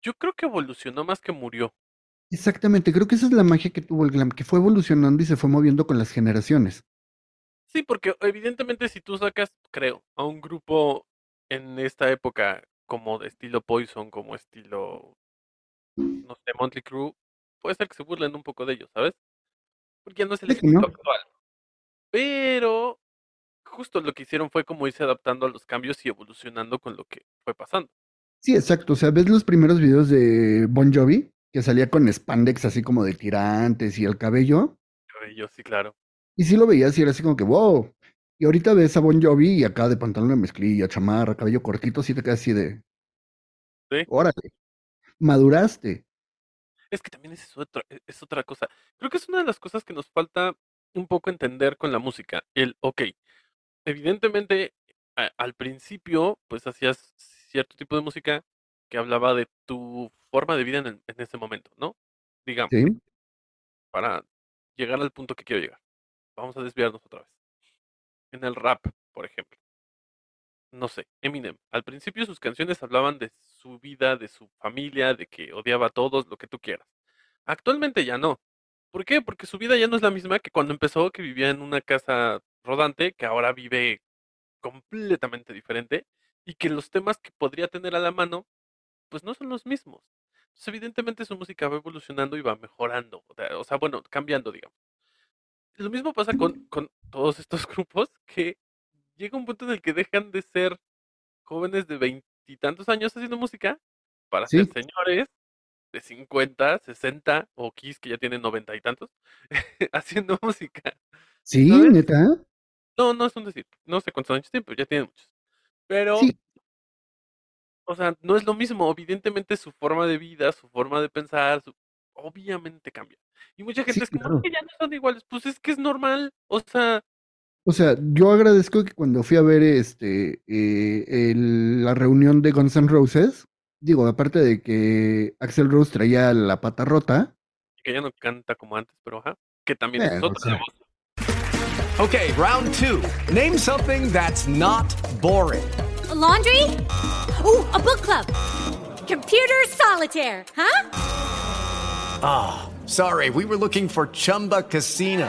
Yo creo que evolucionó más que murió. exactamente, creo que esa es la magia que tuvo el glam, que fue evolucionando y se fue moviendo con las generaciones. Sí, porque evidentemente si tú sacas, creo, a un grupo en esta época como de estilo Poison, como estilo, no sé, Motley Crue, puede ser que se burlen un poco de ellos, ¿sabes? Porque no es el Sí, estilo ¿no? actual. Pero justo lo que hicieron fue como irse adaptando a los cambios y evolucionando con lo que fue pasando. Sí, exacto, o sea, ves los primeros videos de Bon Jovi, que salía con spandex así como de tirantes y el cabello, Yo sí, claro. y sí lo veías y era así como que, wow. Y ahorita ves a Bon Jovi y acá de pantalón de mezclilla, chamarra, cabello cortito, sí te quedas así de, Sí. órale, maduraste. Es que también es otra, e- es otra cosa. Creo que es una de las cosas que nos falta un poco entender con la música. El, ok, evidentemente a- al principio pues hacías cierto tipo de música que hablaba de tu forma de vida en, el- en ese momento, ¿no? Digamos, ¿Sí? para llegar al punto que quiero llegar. Vamos a desviarnos otra vez. En el rap, por ejemplo. No sé, Eminem. Al principio sus canciones hablaban de su vida, de su familia, de que odiaba a todos, lo que tú quieras. Actualmente ya no. ¿Por qué? Porque su vida ya no es la misma que cuando empezó, que vivía en una casa rodante, que ahora vive completamente diferente, y que los temas que podría tener a la mano, pues no son los mismos. Entonces, evidentemente su música va evolucionando y va mejorando. O sea, bueno, cambiando, digamos. Lo mismo pasa con, con todos estos grupos que llega un punto en el que dejan de ser jóvenes de veintitantos años haciendo música para Sí. ser señores de 50, 60 o Kiss que ya tienen noventa y tantos haciendo música. Sí, ¿Sabes? neta. No, no es un decir, no sé cuántos años tienen, pero ya tienen muchos. Pero, Sí, o sea, no es lo mismo. Evidentemente su forma de vida, su forma de pensar, su- obviamente cambia. Y mucha gente Sí, es como, claro. "Es que ya no son iguales. Pues es que es normal. O sea, O sea, yo agradezco que cuando fui a ver este eh, el- la reunión de Guns N' Roses, digo, aparte de que Axel Rose traía la pata rota, que ya no canta como antes, pero ajá, que también es Bueno, o otra sea. voz. Okay, round two. Name something that's not boring. A laundry? Ooh, a book club. Computer solitaire, huh? Ah, sorry, we were looking for Chumba Casino.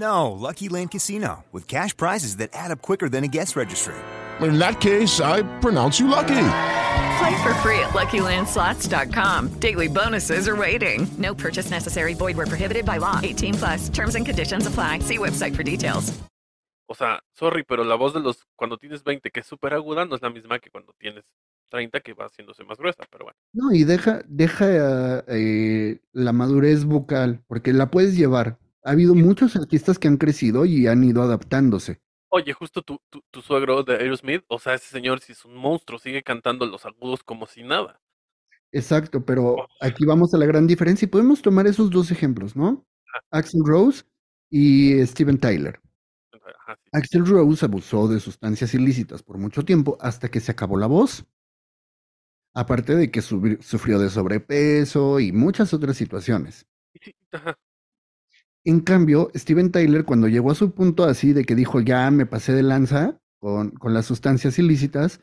No, Lucky Land Casino, with cash prizes that add up quicker than a guest registry. In that case, I pronounce you lucky. Play for free at LuckyLandSlots.com. Daily bonuses are waiting. No purchase necessary. Void where prohibited by law. 18 plus. Terms and conditions apply. See website for details. O sea, sorry, pero la voz de los cuando tienes 20 que es súper aguda no es la misma que cuando tienes 30 que va haciéndose más gruesa, pero bueno. no, y deja, deja eh, la madurez vocal, porque la puedes llevar. Ha habido muchos artistas que han crecido y han ido adaptándose. Oye, justo tu, tu, tu suegro de Aerosmith, o sea, ese señor si es un monstruo, sigue cantando los agudos como si nada. Exacto, pero aquí vamos a la gran diferencia y podemos tomar esos dos ejemplos, ¿no? Axel Rose y Steven Tyler. Ajá, sí. Axel Rose abusó de sustancias ilícitas por mucho tiempo hasta que se acabó la voz. Aparte de que sufrió de sobrepeso y muchas otras situaciones. Sí, ajá. En cambio, Steven Tyler, cuando llegó a su punto así de que dijo ya me pasé de lanza con, con las sustancias ilícitas,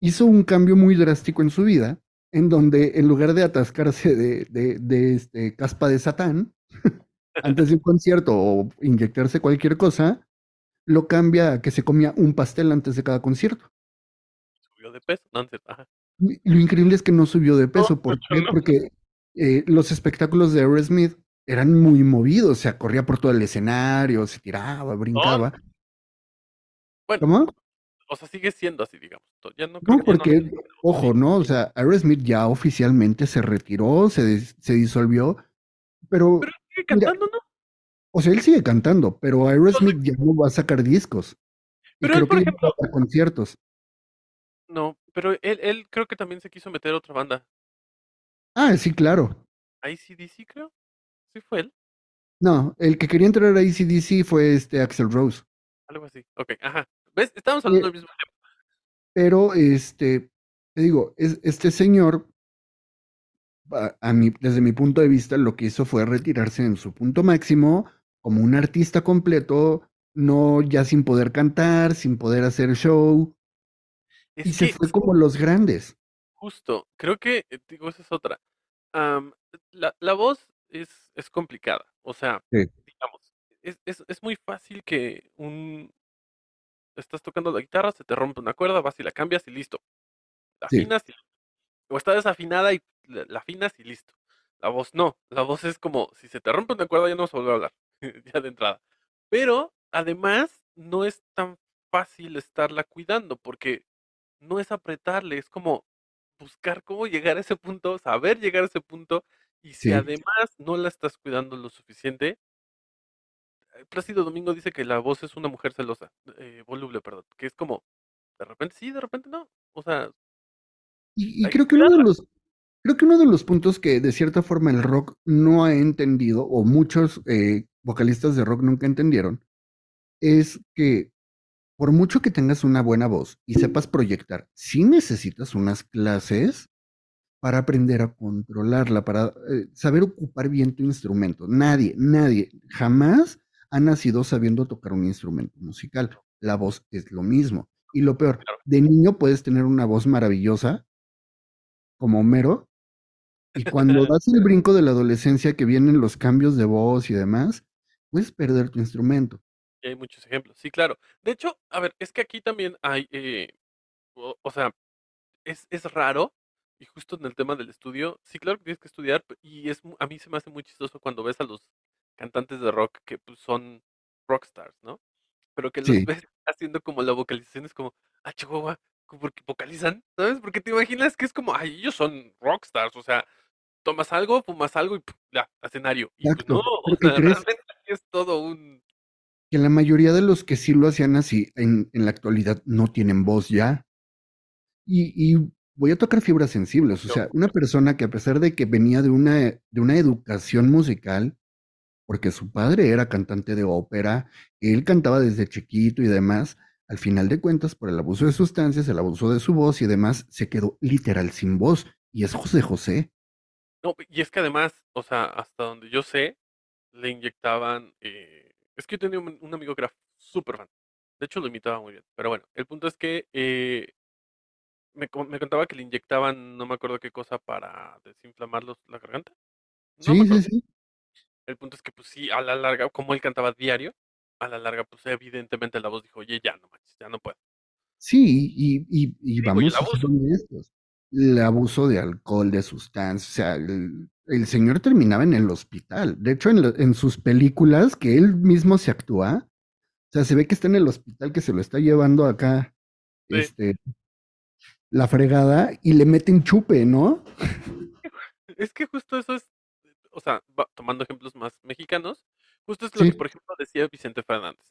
hizo un cambio muy drástico en su vida, en donde en lugar de atascarse de, de, de, este, caspa de Satán antes de un concierto o inyectarse cualquier cosa, lo cambia a que se comía un pastel antes de cada concierto. Subió de peso, no, no es cierto, ajá. Y Lo increíble es que no subió de peso. No, ¿Por qué? no. Porque eh, los espectáculos de Aerosmith eran muy movidos, o sea, corría por todo el escenario, se tiraba, brincaba. Bueno, ¿Cómo? o sea, sigue siendo así, digamos. Ya no creo No, ya porque, ojo, ¿no? O sea, Aerosmith ya oficialmente se retiró, se, se disolvió, pero, Pero sigue cantando, ¿no? o sea, él sigue cantando, pero Aerosmith ya no va a sacar discos. Y Pero él, creo por que ya no va ejemplo- a conciertos. No, pero él, él creo que también se quiso meter a otra banda. Ah, sí, claro. ICDC, creo. Sí fue él, No, el que quería entrar a ACDC fue este Axel Rose. algo así. Ok, ajá. ¿Ves? Estamos hablando Eh, del mismo tema. Pero, este, te digo, es, este señor, a, a mi- desde mi punto de vista, lo que hizo fue retirarse en su punto máximo como un artista completo, no ya sin poder cantar, sin poder hacer show, y se fue como los grandes. Justo, creo que, eh, digo, esa es otra. La, la voz es, es complicada, o sea, Sí. digamos, es, es, es muy fácil que un, estás tocando la guitarra, se te rompe una cuerda, vas y la cambias y listo. La Sí. afinas y o está desafinada y la, la afinas y listo. La voz no, la voz es como si se te rompe una cuerda ya no vas a volver a hablar, ya de entrada. Pero además no es tan fácil estarla cuidando porque no es apretarle, es como buscar cómo llegar a ese punto, saber llegar a ese punto y si Sí. además no la estás cuidando lo suficiente, eh, Plácido Domingo dice que la voz es una mujer celosa, eh, voluble, perdón, que es como, de repente sí, de repente no. O sea, Y, y hay que creo que uno de cuidarla. los, creo que uno de los puntos que de cierta forma el rock no ha entendido, o muchos eh, vocalistas de rock nunca entendieron, es que por mucho que tengas una buena voz y sepas proyectar, sí necesitas unas clases para aprender a controlarla, para eh, saber ocupar bien tu instrumento. Nadie, nadie, jamás ha nacido sabiendo tocar un instrumento musical. La voz es lo mismo. Y lo peor, de niño puedes tener una voz maravillosa, como Homero, y cuando das el brinco de la adolescencia que vienen los cambios de voz y demás, puedes perder tu instrumento. Y hay muchos ejemplos, sí, claro. De hecho, a ver, es que aquí también hay, eh, o, o sea, es, es raro, y justo en el tema del estudio, sí, claro que tienes que estudiar, y es, a mí se me hace muy chistoso cuando ves a los cantantes de rock que pues, son rockstars, ¿no? Pero que los Sí. ves haciendo como la vocalización, es como, ah, chihuahua, porque vocalizan, ¿sabes? Porque te imaginas que es como, ay, ellos son rockstars, o sea, tomas algo, fumas algo y ya, escenario. Y pues Exacto. no, o ¿Pero qué sea, realmente es todo un... Que la mayoría de los que sí lo hacían así en, en la actualidad no tienen voz ya. Y, y voy a tocar fibras sensibles. O sea, una persona que a pesar de que venía de una, de una educación musical, porque su padre era cantante de ópera, él cantaba desde chiquito y demás, al final de cuentas, por el abuso de sustancias, el abuso de su voz y demás, se quedó literal sin voz. Y es José José. No, y es que además, o sea, hasta donde yo sé, le inyectaban. eh, es que yo tenía un, un amigo que era súper fan. De hecho, lo imitaba muy bien. Pero bueno, el punto es que eh, me, me contaba que le inyectaban, no me acuerdo qué cosa, para desinflamar los- la garganta. No Sí, sí, sí. El punto es que, pues sí, a la larga, como él cantaba diario, a la larga, pues evidentemente la voz dijo, oye, ya no manches, ya no puedo. Sí, y, y, y Y digo, y vamos a abuso. honestos. El abuso de alcohol, de sustancias, o sea, el, el señor terminaba en el hospital. De hecho, en, la- en sus películas, que él mismo se actúa, o sea, se ve que está en el hospital, que se lo está llevando acá, Sí. este, la fregada, y le meten chupe, ¿no? Es que justo eso es, o sea, va- tomando ejemplos más mexicanos, justo es lo que, por ejemplo, decía Vicente Fernández.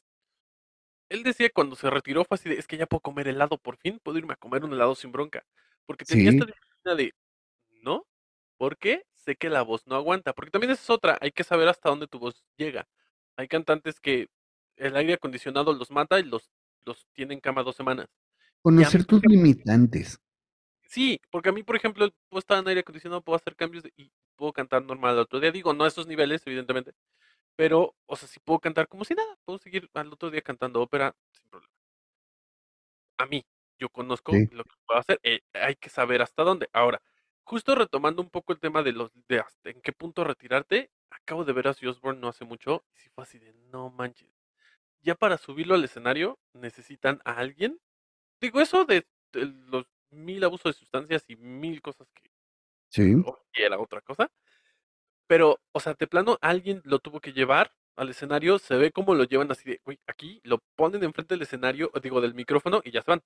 Él decía cuando se retiró fue así de, es que ya puedo comer helado por fin, puedo irme a comer un helado sin bronca. Porque tenía esta disciplina de, no, porque sé que la voz no aguanta. Porque también esa es otra, hay que saber hasta dónde tu voz llega. Hay cantantes que el aire acondicionado los mata y los, los tienen en cama dos semanas. Conocer tus limitantes. sí, porque a mí, por ejemplo, puedo estar en aire acondicionado, puedo hacer cambios de- y puedo cantar normal al otro día. Digo, no a esos niveles, evidentemente, pero, o sea, sí puedo cantar como si nada, puedo seguir al otro día cantando ópera sin problema. A mí, yo conozco Sí, lo que puedo hacer, eh, hay que saber hasta dónde. Ahora, justo retomando un poco el tema de los de hasta en qué punto retirarte, acabo de ver a Ozzy Osbourne no hace mucho y sí fue así de no manches. Ya para subirlo al escenario necesitan a alguien. Digo, eso de, de los mil abusos de sustancias y mil cosas que sí, era otra cosa. Pero, o sea, de plano, alguien lo tuvo que llevar al escenario, se ve cómo lo llevan así de, güey, aquí lo ponen enfrente del escenario, digo, del micrófono y ya se van.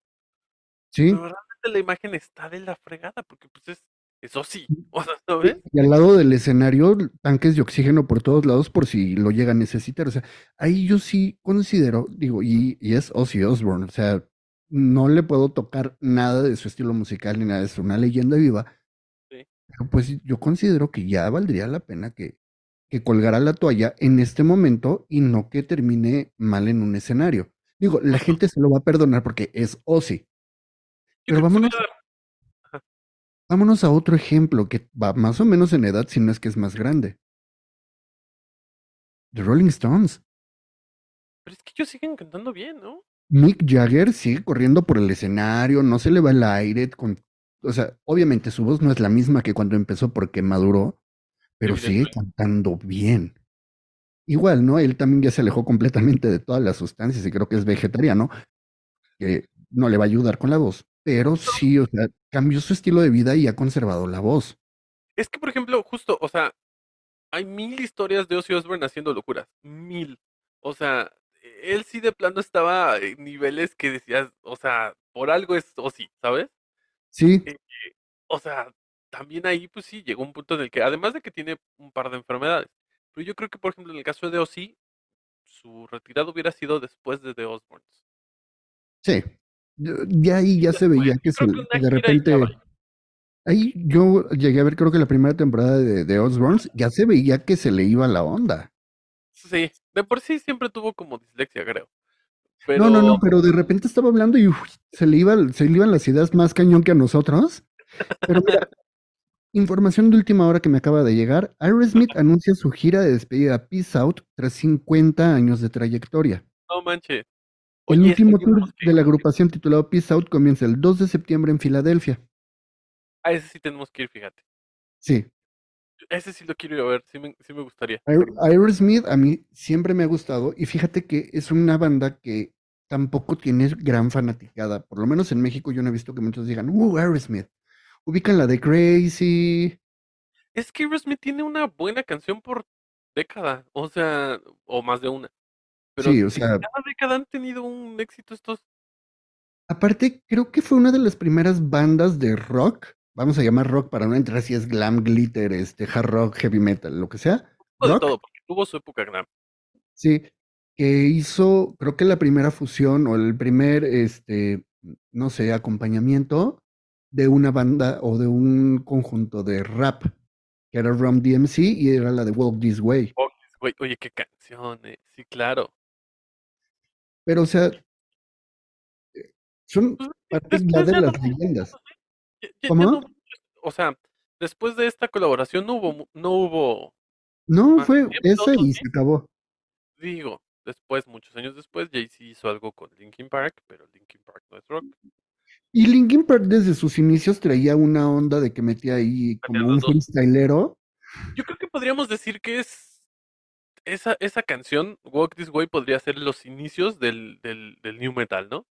sí. Pero realmente la imagen está de la fregada, porque pues es, eso sí, o sea, ¿sabes? Y al lado del escenario, tanques de oxígeno por todos lados por si lo llega a necesitar. O sea, ahí yo sí considero, digo, y, y es Ozzy Osbourne, o sea, no le puedo tocar nada de su estilo musical ni nada, es una leyenda viva, Sí. pero pues yo considero que ya valdría la pena que, que colgara la toalla en este momento y no que termine mal en un escenario. Digo, la gente se lo va a perdonar porque es Ozzy, pero vámonos, vámonos a otro ejemplo que va más o menos en edad, si no es que es más grande. The Rolling Stones. pero es que ellos siguen cantando bien, ¿no? Mick Jagger sigue corriendo por el escenario, no se le va el aire con, o sea, obviamente su voz no es la misma que cuando empezó porque maduró, pero sigue cantando bien. Igual, ¿no? Él también ya se alejó completamente de todas las sustancias y creo que es vegetariano, que no le va a ayudar con la voz, pero sí, o sea, cambió su estilo de vida y ha conservado la voz. Es que, por ejemplo, justo, o sea, hay mil historias de Ozzy Osbourne haciendo locuras. Mil. O sea, él sí de plano estaba en niveles que decías, o sea, por algo es Ozzy, ¿sabes? Sí, Eh, o sea, también ahí, pues sí, llegó un punto en el que, además de que tiene un par de enfermedades, pero yo creo que, por ejemplo, en el caso de Ozzy, su retirada hubiera sido después de The Osbournes. sí. Ya ahí ya se veía que, se- que de repente. Ahí yo llegué a ver, creo que la primera temporada de, de Osborns, ya se veía que se le iba la onda. Sí, de por sí siempre tuvo como dislexia, creo. Pero, No, no, no, pero de repente estaba hablando y se le iba, se le iban las ideas más cañón que a nosotros. Pero mira, información de última hora que me acaba de llegar, Aerosmith anuncia su gira de despedida Peace Out tras 50 años de trayectoria. no manches. El último tour que de la agrupación titulado Peace Out comienza el 2 de septiembre en Filadelfia. A ese sí tenemos que ir, fíjate. Sí, Ese sí lo quiero ir a ver, sí me, sí me gustaría. Aer- Aerosmith a mí siempre me ha gustado y fíjate que es una banda que tampoco tiene gran fanaticada. Por lo menos en México yo no he visto que muchos digan, uh, Aerosmith. Ubican la de Crazy. Es que Aerosmith tiene una buena canción por década, o sea, o más de una. Pero Sí, o en sea, cada década han tenido un éxito estos. aparte creo que fue una de las primeras bandas de rock, vamos a llamar rock para no entrar si es glam, glitter, este, hard rock, heavy metal, lo que sea. De Rock, todo, porque tuvo su época glam. sí, que hizo, creo que la primera fusión o el primer, este, no sé, acompañamiento de una banda o de un conjunto de rap, que era Rum DMC y era la de Walk This Way. Oh, güey, oye, qué canciones, sí, claro. Pero, o sea, son Pues, partes ya de las leyendas. ¿Cómo? no o sea, después de esta colaboración no hubo, no hubo No, fue ese ¿o y sí? se acabó. Digo, después, muchos años después, Jay-Z hizo algo con Linkin Park, pero Linkin Park no es rock. Y Linkin Park desde sus inicios traía una onda de que metía ahí como un freestylero. Yo creo que podríamos decir que es esa, esa canción, Walk This Way, podría ser los inicios del, del, del New Metal, ¿no?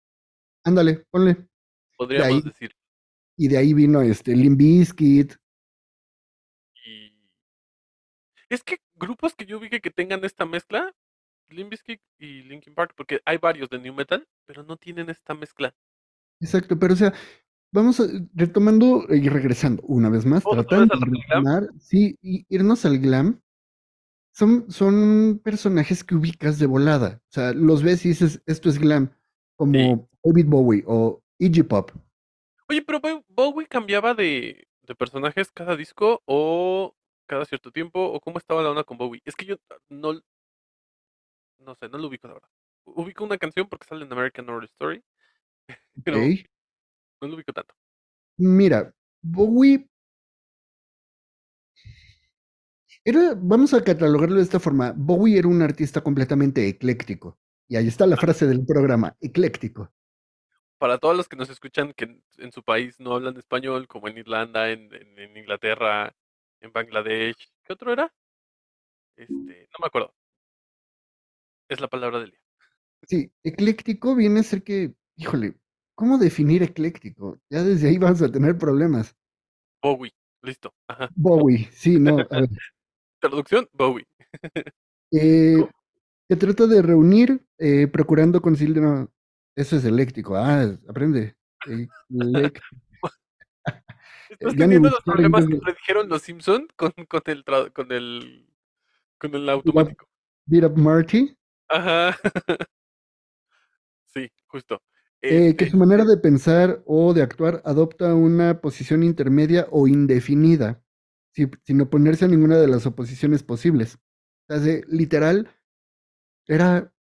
Ándale, ponle. De Podríamos ahí, decir. Y de ahí vino este Limp Bizkit. Y es que grupos que yo vi que, tengan esta mezcla, Limp Bizkit y Linkin Park, porque hay varios de New Metal, pero no tienen esta mezcla. Exacto, pero o sea, vamos a, retomando y regresando una vez más, ¿Otra tratando de retomar, sí, y irnos al glam. Son, son personajes que ubicas de volada. O sea, los ves y dices, esto es glam, Sí. como David Bowie o Iggy Pop. Oye, pero Bow- Bowie cambiaba de, de personajes cada disco o cada cierto tiempo, o cómo estaba la onda con Bowie. Es que yo no, no sé, no lo ubico la verdad. Ubico una canción porque sale en American Horror Story, pero Ok. no lo ubico tanto. Mira, Bowie era, vamos a catalogarlo de esta forma. Bowie era un artista completamente ecléctico. Y ahí está la frase del programa, ecléctico. Para todos los que nos escuchan que en, en su país no hablan español, como en Irlanda, en, en- en Inglaterra, en Bangladesh, ¿qué otro era? Este, no me acuerdo. Es la palabra del día. Sí, ecléctico viene a ser que, híjole, ¿cómo definir ecléctico? Ya desde ahí vamos a tener problemas. Bowie, listo. Ajá. Bowie, sí, no, a ver. Traducción, Bowie. Eh, que trata de reunir, eh, procurando conciliar. Eso es eléctrico. Ah, aprende. Ecléctico. Estás Ya teniendo los problemas que predijeron los Simpson con, con el con el con el automático. Beat Up Marty. Ajá. Sí, justo. Eh, que Este, su manera de pensar o de actuar adopta una posición intermedia o indefinida, si- sin oponerse a ninguna de las oposiciones posibles. O sea, literal, era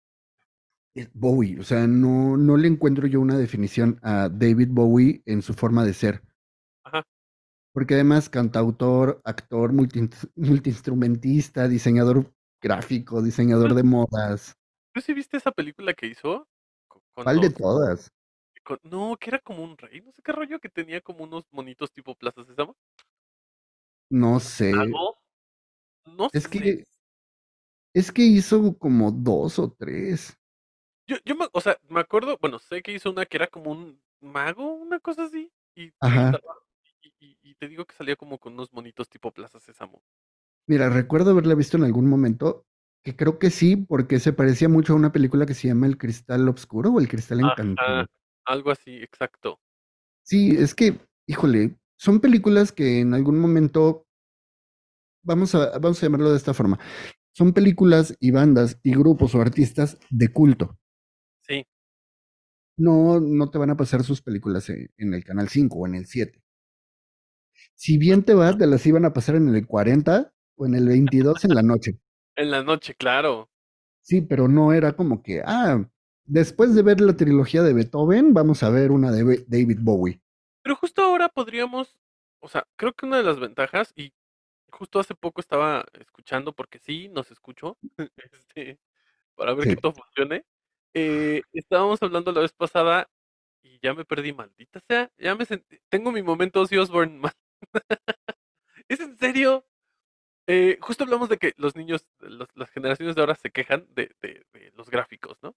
es Bowie, o sea, no, no le encuentro yo una definición a David Bowie en su forma de ser. Ajá. Porque además, cantautor, actor, multi- multiinstrumentista, diseñador gráfico, diseñador de modas. ¿Tú sí viste esa película que hizo? Co- Con, ¿Cuál de todas? con- no, que era como un rey, no sé qué rollo, que tenía como unos monitos tipo Plaza Sésamo. No sé. ¿Algo? No Es sé. que, es que hizo como dos o tres. Yo, yo me, o sea, me acuerdo, bueno, sé que hizo una que era como un mago, una cosa así. Y, Ajá. y, y- y te digo que salía como con unos monitos tipo Plaza Sésamo. Mira, recuerdo haberla visto en algún momento, que creo que sí, porque se parecía mucho a una película que se llama El Cristal Obscuro o El Cristal Encantado. Ajá, algo así, exacto. Sí, es que, híjole, son películas que en algún momento, vamos a, vamos a llamarlo de esta forma, son películas y bandas y grupos o artistas de culto. No, no te van a pasar sus películas en, en el canal 5 o en el 7. Si bien te vas, te las iban a pasar en el 40 o en el 22 en la noche. En la noche, claro. Sí, pero no era como que, ah, después de ver la trilogía de Beethoven, vamos a ver una de David Bowie. Pero justo ahora podríamos, o sea, creo que una de las ventajas, y justo hace poco estaba escuchando, porque sí, nos escucho, este, para ver Sí. que todo funcione. Eh, estábamos hablando la vez pasada y ya me perdí, maldita sea, ya me sentí, tengo mi momento Ozzy Osbourne. mal- ¿Es en serio? Eh, justo hablamos de que los niños, los- las generaciones de ahora se quejan de, de- de los gráficos, ¿no?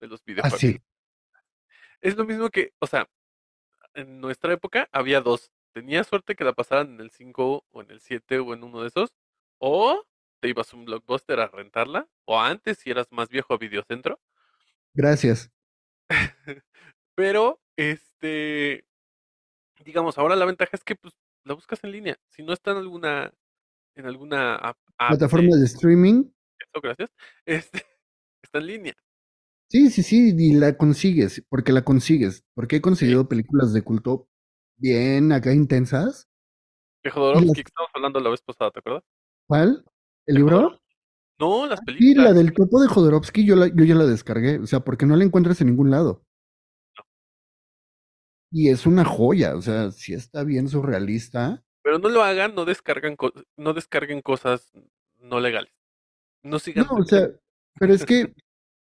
De los Ah, videojuegos. sí. Es lo mismo que, o sea, en nuestra época había dos. Tenías suerte que la pasaran en el 5 o en el 7 o en uno de esos. O te ibas a un blockbuster a rentarla. O antes, si eras más viejo, a Videocentro. Gracias. Pero, este, digamos, ahora la ventaja es que pues la buscas en línea. Si no está en alguna, en alguna app, Plataforma de de streaming. eso, gracias, este, está en línea. Sí, sí, sí, y la consigues, porque la consigues, porque he conseguido películas de culto bien acá intensas. De Jodorowsky, las- que estábamos hablando la vez pasada, ¿te acuerdas? ¿Cuál? ¿El libro? No, las Sí, películas. la del topo de Jodorowsky yo, la- yo ya la descargué, o sea, porque no la encuentras en ningún lado. Y es una joya, o sea, si está bien surrealista. Pero no lo hagan, no descargan no descarguen cosas no legales. No sigan. No, o sea, pero es que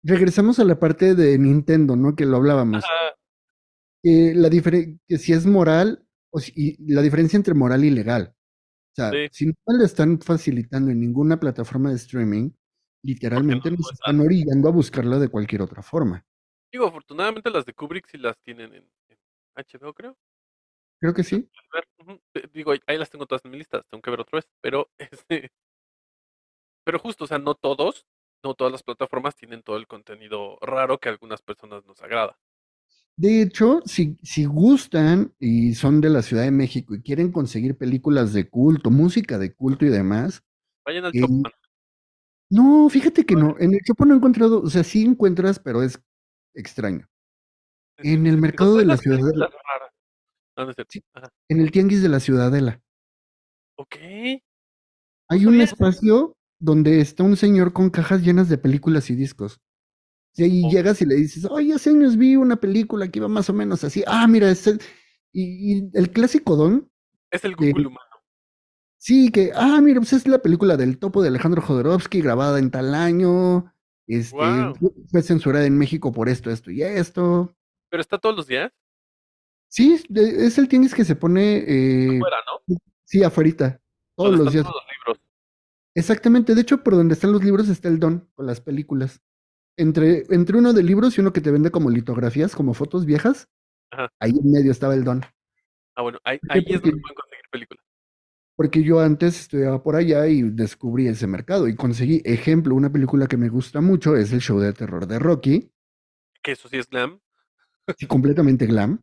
regresamos a la parte de Nintendo, ¿no? Que lo hablábamos. Ajá, Que la que si es moral, o si, y la diferencia entre moral y legal. O sea, Sí. si no le están facilitando en ninguna plataforma de streaming, literalmente nos están orillando a buscarla de cualquier otra forma. Digo, afortunadamente las de Kubrick sí las tienen en, en HBO, creo. Creo que sí. Digo, ahí- ahí las tengo todas en mi lista, tengo que ver otra vez. Pero, este, pero justo, o sea, no todos, no todas las plataformas tienen todo el contenido raro que a algunas personas nos agrada. De hecho, si, si gustan y son de la Ciudad de México y quieren conseguir películas de culto, música de culto y demás, Vayan al eh, Chopman. no, fíjate que no. En el Chopo no he encontrado, o sea, sí encuentras, pero es extraño. En el mercado de la Ciudadela. Ajá. en el Tianguis de la Ciudadela, Ok. hay un espacio donde está un señor con cajas llenas de películas y discos. Y ahí llegas y le dices, oye, hace años vi una película que iba más o menos así. Ah, mira, es el, y, y el clásico don. Es el de- Google humano. Sí, que, ah, mira, pues es la película del topo de Alejandro Jodorowsky, grabada en tal año. Este, fue- censurada en México por esto, esto y esto. Pero está todos los días. Sí, es el tianguis que se pone. eh, Afuera, ¿no? Sí, afuerita. Todos los días. todos los libros. Exactamente. De hecho, por donde están los libros está el don con las películas. Entre, entre uno de libros y uno que te vende como litografías, como fotos viejas, Ajá. ahí en medio estaba el don. Ah, bueno, ahí, es donde Porque- pueden conseguir películas. Porque yo antes estudiaba por allá y descubrí ese mercado y conseguí, ejemplo, una película que me gusta mucho, es el show de terror de Rocky, Que eso sí es glam. sí, completamente glam,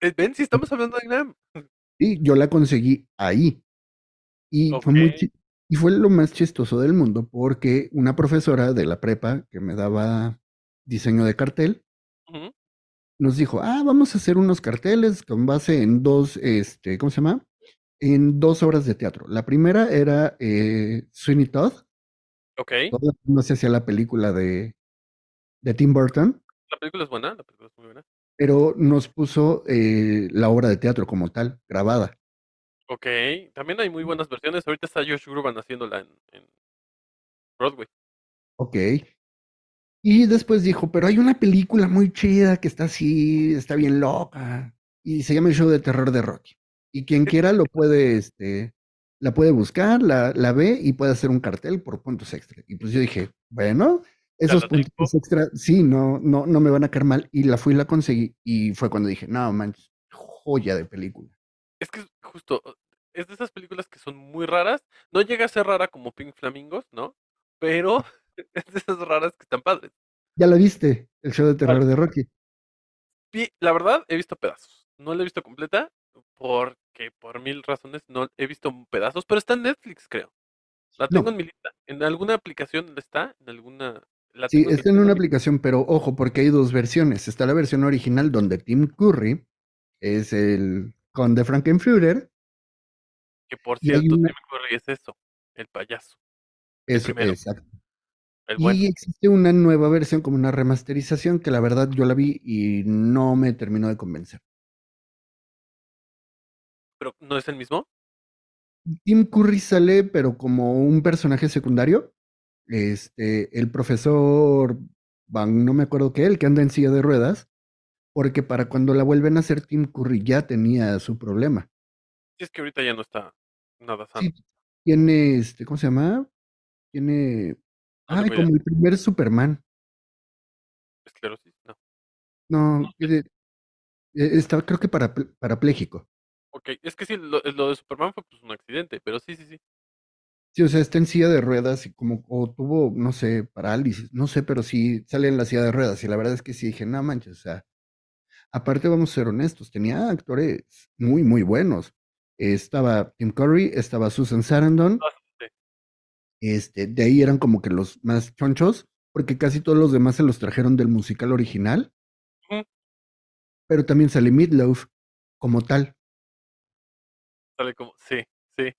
Eh, Ven, si estamos hablando de glam. y yo la conseguí ahí. Y fue muy y fue lo más chistoso del mundo porque una profesora de la prepa que me daba diseño de cartel nos dijo, ah, vamos a hacer unos carteles con base en dos, este, ¿cómo se llama? En dos obras de teatro. La primera era eh, Sweeney Todd, Ok. No se hacía la película de, de Tim Burton, La película es buena, la película es muy buena. pero nos puso eh, la obra de teatro como tal, grabada. Ok. También hay muy buenas versiones. Ahorita está Josh Groban haciéndola en, en Broadway. Ok. Y después dijo, pero hay una película muy chida que está así, está bien loca, y se llama el show de terror de Rocky. Y quien quiera lo puede, este, la puede buscar, la, la ve y puede hacer un cartel por puntos extra. Y pues yo dije, bueno, Esos tengo. puntos extra, sí, no, no, no me van a caer mal. Y la fui y la conseguí. Y fue cuando dije, no, manches, joya de película. Es que justo, es de esas películas que son muy raras. No llega a ser rara como Pink Flamingos, ¿no? Pero es de esas raras que están padres. ¿Ya la viste? El show de terror de Rocky. La verdad, he visto pedazos. No la he visto completa porque por mil razones no he visto pedazos, pero está en Netflix, creo. La No. tengo en mi lista. ¿En alguna aplicación está? ¿En alguna? La Sí, está en una aplicación, pero ojo, porque hay dos versiones. Está la versión original donde Tim Curry es el conde Frankenfurter. Que por cierto, una- Tim Curry es eso, el payaso, Eso, exacto. el bueno. Y existe una nueva versión, como una remasterización, que la verdad yo la vi y no me terminó de convencer. Pero ¿no es el mismo? Tim Curry sale, pero como un personaje secundario. Este, el profesor Van, no me acuerdo qué, el que anda en silla de ruedas, porque para cuando la vuelven a hacer, Tim Curry ya tenía su problema. Si es que ahorita ya no está nada sano. Sí, tiene, este, ¿cómo se llama? Tiene, No tengo como el primer Superman. Esclerosis, no. No, No tiene- eh, está, creo que para, parapléjico. Ok, es que sí, lo, lo de Superman fue pues un accidente, pero sí, sí, sí. Sí, o sea, está en silla de ruedas y como, o tuvo, no sé, parálisis, no sé, pero sí sale en la silla de ruedas. Y la verdad es que sí dije, no manches, o sea, aparte vamos a ser honestos, tenía actores muy, muy buenos. Estaba Tim Curry, estaba Susan Sarandon, Ah, este, de ahí eran como que los más chonchos, porque casi todos los demás se los trajeron del musical original, pero también sale Meatloaf como tal. Sale como, sí, sí.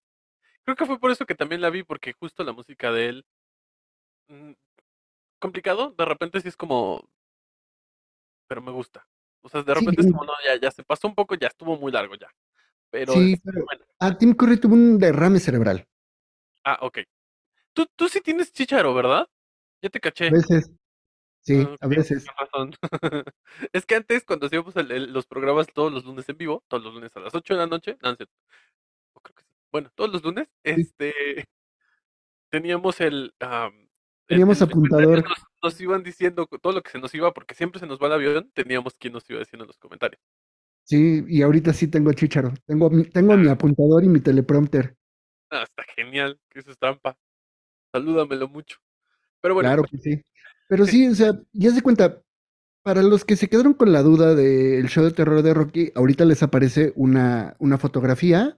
Creo que fue por eso que también la vi, porque justo la música de él. mm, complicado, de repente sí es como. Pero me gusta. O sea, de Sí, repente es como, no, ya, ya se pasó un poco, ya estuvo muy largo ya. Pero, Sí, este, pero bueno. ah, Tim Curry tuvo un derrame cerebral. Ah, ok. Tú, tú sí tienes chicharo, ¿verdad? Ya te caché. A veces, sí, Ah, a veces. razón. es que antes, cuando hacíamos el- el- los programas todos los lunes en vivo, todos los lunes a las 8 de la noche, no, creo que sí. Bueno, todos los lunes, este, teníamos el, Teníamos apuntador. Nos, nos iban diciendo todo lo que se nos iba, porque siempre se nos va el avión, teníamos quien nos iba diciendo en los comentarios. Sí, y ahorita sí tengo chícharo. Tengo, mi- tengo mi apuntador y mi teleprompter. Ah, está genial, que eso es trampa. Salúdamelo mucho. Pero bueno, Claro que sí. Pero sí, o sea, ya se cuenta, para los que se quedaron con la duda del show de terror de Rocky, ahorita les aparece una, una fotografía.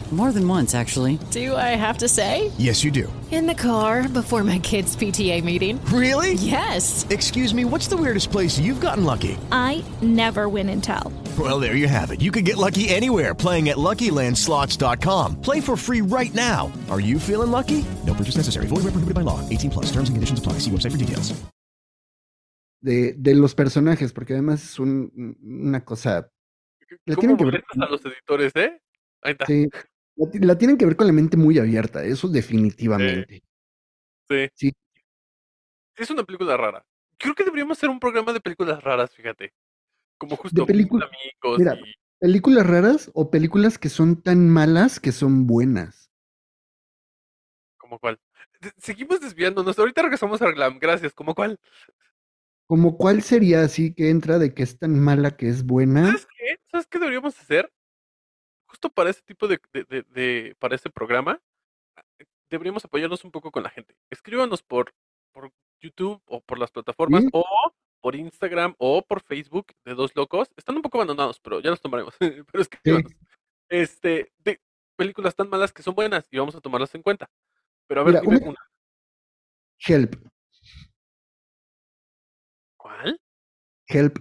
More than once, actually. Do I have to say? Yes, you do. In the car before my kids' PTA meeting. Really? Yes. Excuse me, what's the weirdest place you've gotten lucky? I never win and tell. Well, there you have it. You can get lucky anywhere playing at LuckyLandSlots.com. Play for free right now. Are you feeling lucky? No purchase necessary. Void where prohibited by law. 18 plus. Terms and conditions apply. See website for details. de, de los personajes, porque además es un- una cosa. ¿cómo tienen que ver, a los editores, eh? Ahí está. sí, la, ti- la tienen que ver con la mente muy abierta, eso definitivamente. Sí. Sí. Es una película rara. Creo que deberíamos hacer un programa de películas raras, fíjate. Como justo película- amigos Mira, y películas raras o películas que son tan malas que son buenas. como cuál. De- Seguimos desviándonos. Ahorita regresamos al glam. Gracias. ¿Como cuál? Como cuál sería así que entra de que es tan mala que es buena. ¿Sabes qué? ¿Sabes qué deberíamos hacer? Justo para ese tipo de, de, de- de- para ese programa, deberíamos apoyarnos un poco con la gente. Escríbanos por, por YouTube o por las plataformas Sí. o por Instagram o por Facebook de Dos Locos. Están un poco abandonados, pero ya los tomaremos. pero escríbanos. Este, de películas tan malas que son buenas y vamos a tomarlas en cuenta. Pero a ver, Mira, dime una- una. Help, ¿Cuál? Help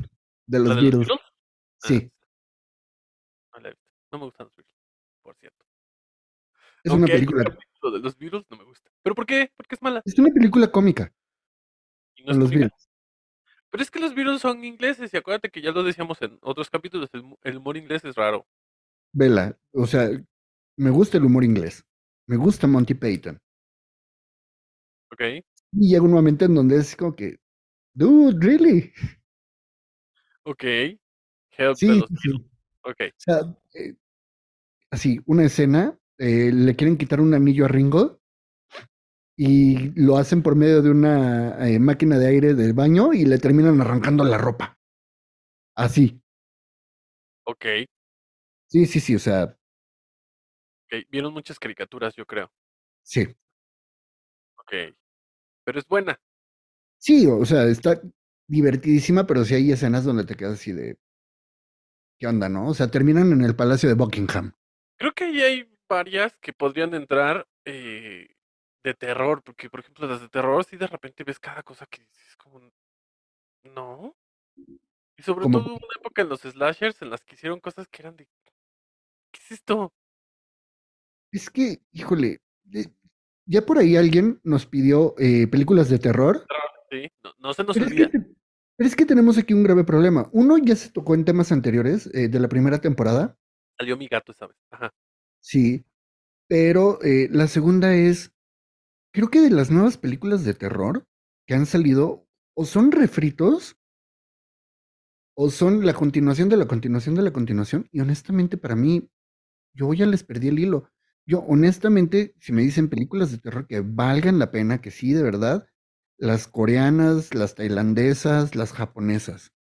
de ¿La los Beatles. Beatles? Sí. No me gustan los Beatles, por cierto. Es una Aunque película, capítulo de los Beatles, no me gusta. ¿Pero por qué? Porque es mala. es una película cómica Y no es los. Beatles. Pero es que los Beatles son ingleses y acuérdate que ya lo decíamos en otros capítulos, el, humor inglés es raro. Vela, o sea, me gusta el humor inglés. Me gusta Monty Python. ¿Ok? Y llega un momento en donde es como que, dude, really? Ok. Help Sí, sí. Ok. O sea, eh, así, una escena, eh, le quieren quitar un anillo a Ringo y lo hacen por medio de una eh, máquina de aire del baño y le terminan arrancando la ropa. Así. Ok. Sí, sí, sí, o sea. Vieron muchas caricaturas, yo creo. sí. Ok. Pero es buena. Sí, o sea, está divertidísima, pero sí hay escenas donde te quedas así de, ¿qué onda, no? O sea, terminan en el Palacio de Buckingham. Creo que ahí hay varias que podrían entrar eh, de terror, porque por ejemplo las de terror, si de repente ves cada cosa que dices como, no. Y sobre Como- todo una época en los slashers en las que hicieron cosas que eran de, ¿qué es esto? Es que, híjole, eh, ya por ahí alguien nos pidió eh, películas de terror. Sí, no, no se nos olvida. te- pero es que tenemos aquí un grave problema. Uno ya se tocó en temas anteriores eh, de la primera temporada, Salió mi gato esa vez. Ajá. sí, pero eh, la segunda es, creo que de las nuevas películas de terror que han salido, o son refritos, o son la continuación de la continuación de la continuación, y honestamente para mí, yo ya les perdí el hilo. Yo honestamente, si me dicen películas de terror que valgan la pena, que sí, de verdad, las coreanas, las tailandesas, las japonesas.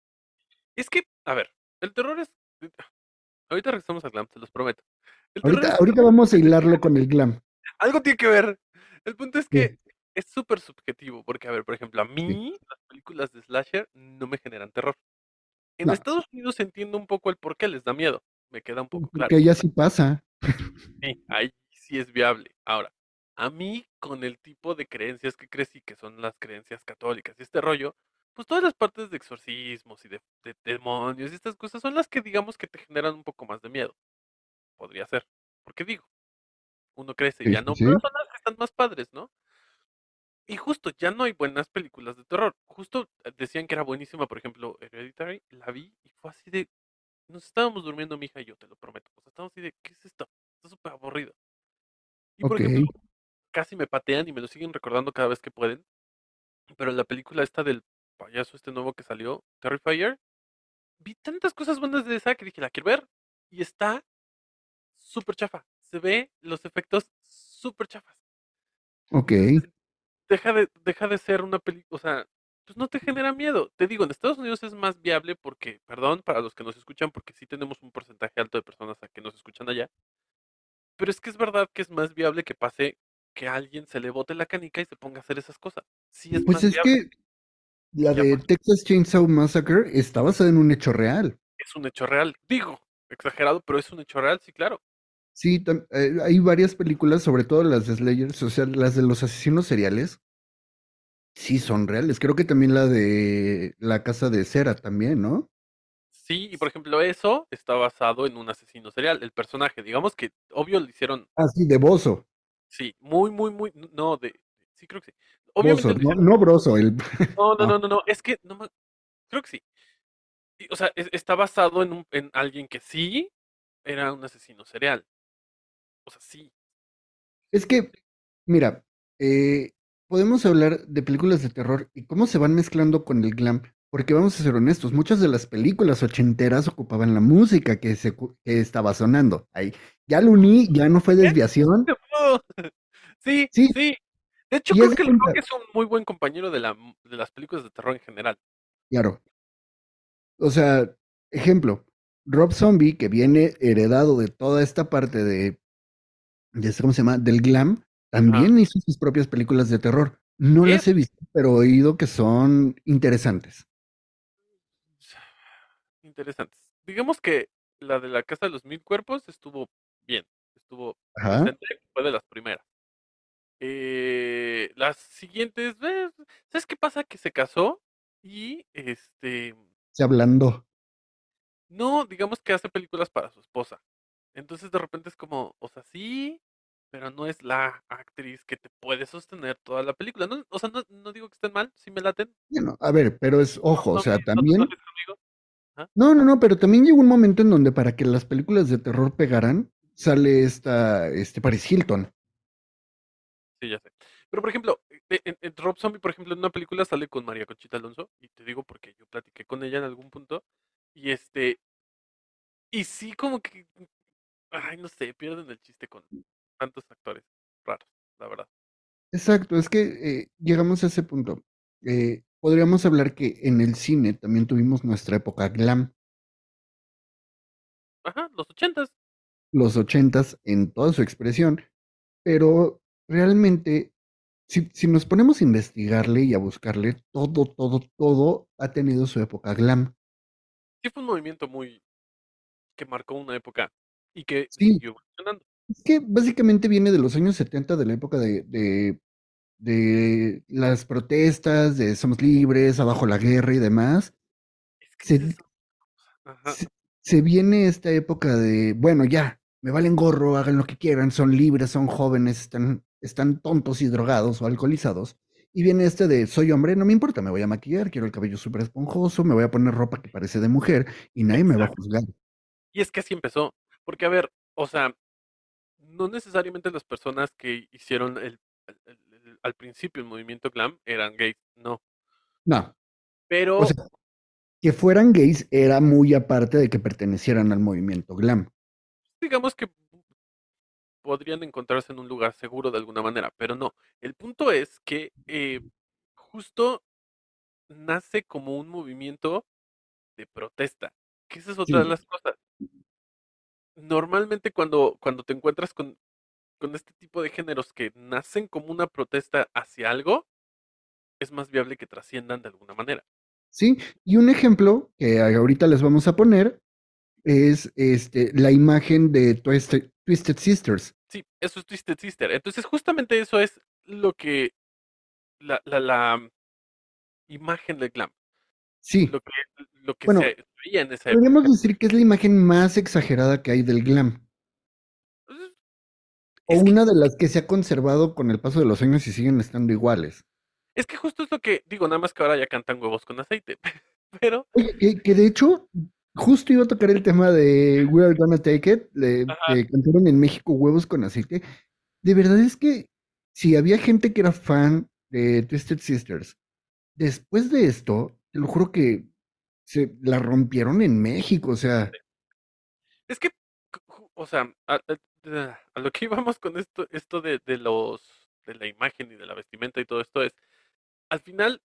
Es que, a ver, el terror es... Ahorita regresamos al glam, te los prometo. Ahorita, es- ahorita vamos a hilarlo con el glam. Algo tiene que ver. El punto es que es súper subjetivo, porque, a ver, por ejemplo, a mí las películas de slasher no me generan terror. En No. Estados Unidos entiendo un poco el por qué les da miedo. Me queda un poco claro. Porque ya sí pasa. Sí, ahí sí es viable. Ahora, a mí, con el tipo de creencias que crecí, que son las creencias católicas y este rollo, pues todas las partes de exorcismos y de, de demonios y estas cosas son las que digamos que te generan un poco más de miedo. Podría ser. Porque digo, uno crece y ya no, sí. pero son las que están más padres, ¿no? Y justo, ya no hay buenas películas de terror. Justo eh, decían que era buenísima, por ejemplo, Hereditary, la vi y fue así de... Nos estábamos durmiendo mi hija y yo, te lo prometo. Sea, estábamos así de, ¿qué es esto? Está súper aburrido. Y por ejemplo, casi me patean y me lo siguen recordando cada vez que pueden. Pero la película esta del payaso este nuevo que salió, Terrifier, vi tantas cosas buenas de esa que dije, la quiero ver. Y está súper chafa. Se ve los efectos súper chafas. Ok. Deja de, deja de ser una película, o sea, pues no te genera miedo. Te digo, en Estados Unidos es más viable porque, perdón para los que nos escuchan, porque sí tenemos un porcentaje alto de personas a que nos escuchan allá. Pero es que es verdad que es más viable que pase que a alguien se le bote la canica y se ponga a hacer esas cosas. Sí es Pues más es viable. que la de Texas Chainsaw Massacre está basada en un hecho real. Es un hecho real. Digo, exagerado, pero es un hecho real, sí, claro. Sí, eh, hay varias películas, sobre todo las de Slayers, o sea, las de los asesinos seriales. Sí, son reales. Creo que también la de La Casa de Cera también, ¿no? Sí, y por ejemplo, eso está basado en un asesino serial. El personaje, digamos que, obvio, le hicieron, Ah, sí, de Bozo. Sí, muy, muy, muy, no, de, sí, creo que sí. Obviamente no, Broso, el... No, no, Ah. no, no, no, es que no me... Creo que sí. O sea, es- está basado en, un, en alguien que sí era un asesino serial. O sea, sí. Es que, mira, eh, podemos hablar de películas de terror y cómo se van mezclando con el glam, porque vamos a ser honestos, muchas de las películas ochenteras ocupaban la música que, se, que estaba sonando. Ahí, ya lo uní, ya no fue desviación. Sí, Sí. sí. De hecho, creo que el rock es un muy buen compañero de, la, de las películas de terror en general. Claro. O sea, ejemplo, Rob Zombie, que viene heredado de toda esta parte de, de este, ¿cómo se llama? Del glam, también hizo sus propias películas de terror. No las he visto, pero he oído que son interesantes. Interesantes. Digamos que la de la Casa de los Mil Cuerpos estuvo bien. Estuvo fue de las primeras. Eh, las siguientes, eh, ¿sabes qué pasa? Que se casó y este Se hablando. no, digamos que hace películas para su esposa. Entonces de repente es como, o sea, sí, pero no es la actriz que te puede sostener toda la película. No, o sea, no, no digo que estén mal, sí me laten. Bueno, a ver, pero es, ojo, o sea, también... No, no, no, pero también llegó un momento en donde para que las películas de terror pegaran, sale esta, este Paris Hilton. Sí, ya sé. Pero por ejemplo, e- en, en Rob Zombie, por ejemplo, en una película sale con María Conchita Alonso, y te digo porque yo platiqué con ella en algún punto, y este, y sí como que, ay, no sé, pierden el chiste con tantos actores raros, la verdad. Exacto, es que eh, llegamos a ese punto. Eh, podríamos hablar que en el cine también tuvimos nuestra época glam, Ajá, los ochentas. Los ochentas en toda su expresión, pero realmente, si, si nos ponemos a investigarle y a buscarle, todo, todo, todo ha tenido su época glam. Sí fue un movimiento muy, que marcó una época, y que Sí. siguió evolucionando. Es que básicamente viene de los años 70, de la época de, de, de las protestas, de Somos Libres, Abajo la Guerra y demás. Se, se viene esta época de, bueno, ya, me valen gorro, hagan lo que quieran, son libres, son jóvenes, están, están tontos y drogados o alcoholizados. Y viene este de, soy hombre, no me importa, me voy a maquillar, quiero el cabello súper esponjoso, me voy a poner ropa que parece de mujer y nadie me va a juzgar. Y es que así empezó. Porque, a ver, o sea, no necesariamente las personas que hicieron el, el- el- el- al principio el movimiento glam eran gays, no. No. Pero, O sea, que fueran gays era muy aparte de que pertenecieran al movimiento glam. Digamos que podrían encontrarse en un lugar seguro de alguna manera, pero no. El punto es que eh, justo nace como un movimiento de protesta, que esa es otra de las cosas. Normalmente cuando, cuando te encuentras con, con este tipo de géneros que nacen como una protesta hacia algo, es más viable que trasciendan de alguna manera. ¿Sí? Y un ejemplo que ahorita les vamos a poner es este, la imagen de Twisted, Twisted Sisters. Sí, eso es Twisted Sister. Entonces, justamente eso es lo que la, la, la imagen del glam, Sí, lo que, lo que Bueno, se veía en esa época. podríamos decir que es la imagen más exagerada que hay del glam. O una de las que se ha conservado con el paso de los años y siguen estando iguales. Es que justo es lo que digo, nada más que ahora ya cantan huevos con aceite. Pero, Oye, que, que de hecho, justo iba a tocar el tema de We Are Gonna Take It, de, que cantaron en México huevos con aceite. De verdad es que si había gente que era fan de Twisted Sisters, después de esto, te lo juro que se la rompieron en México, o sea, es que, o sea, a, a- a lo que íbamos con esto, esto de, de los, de la imagen y de la vestimenta y todo esto es, al final,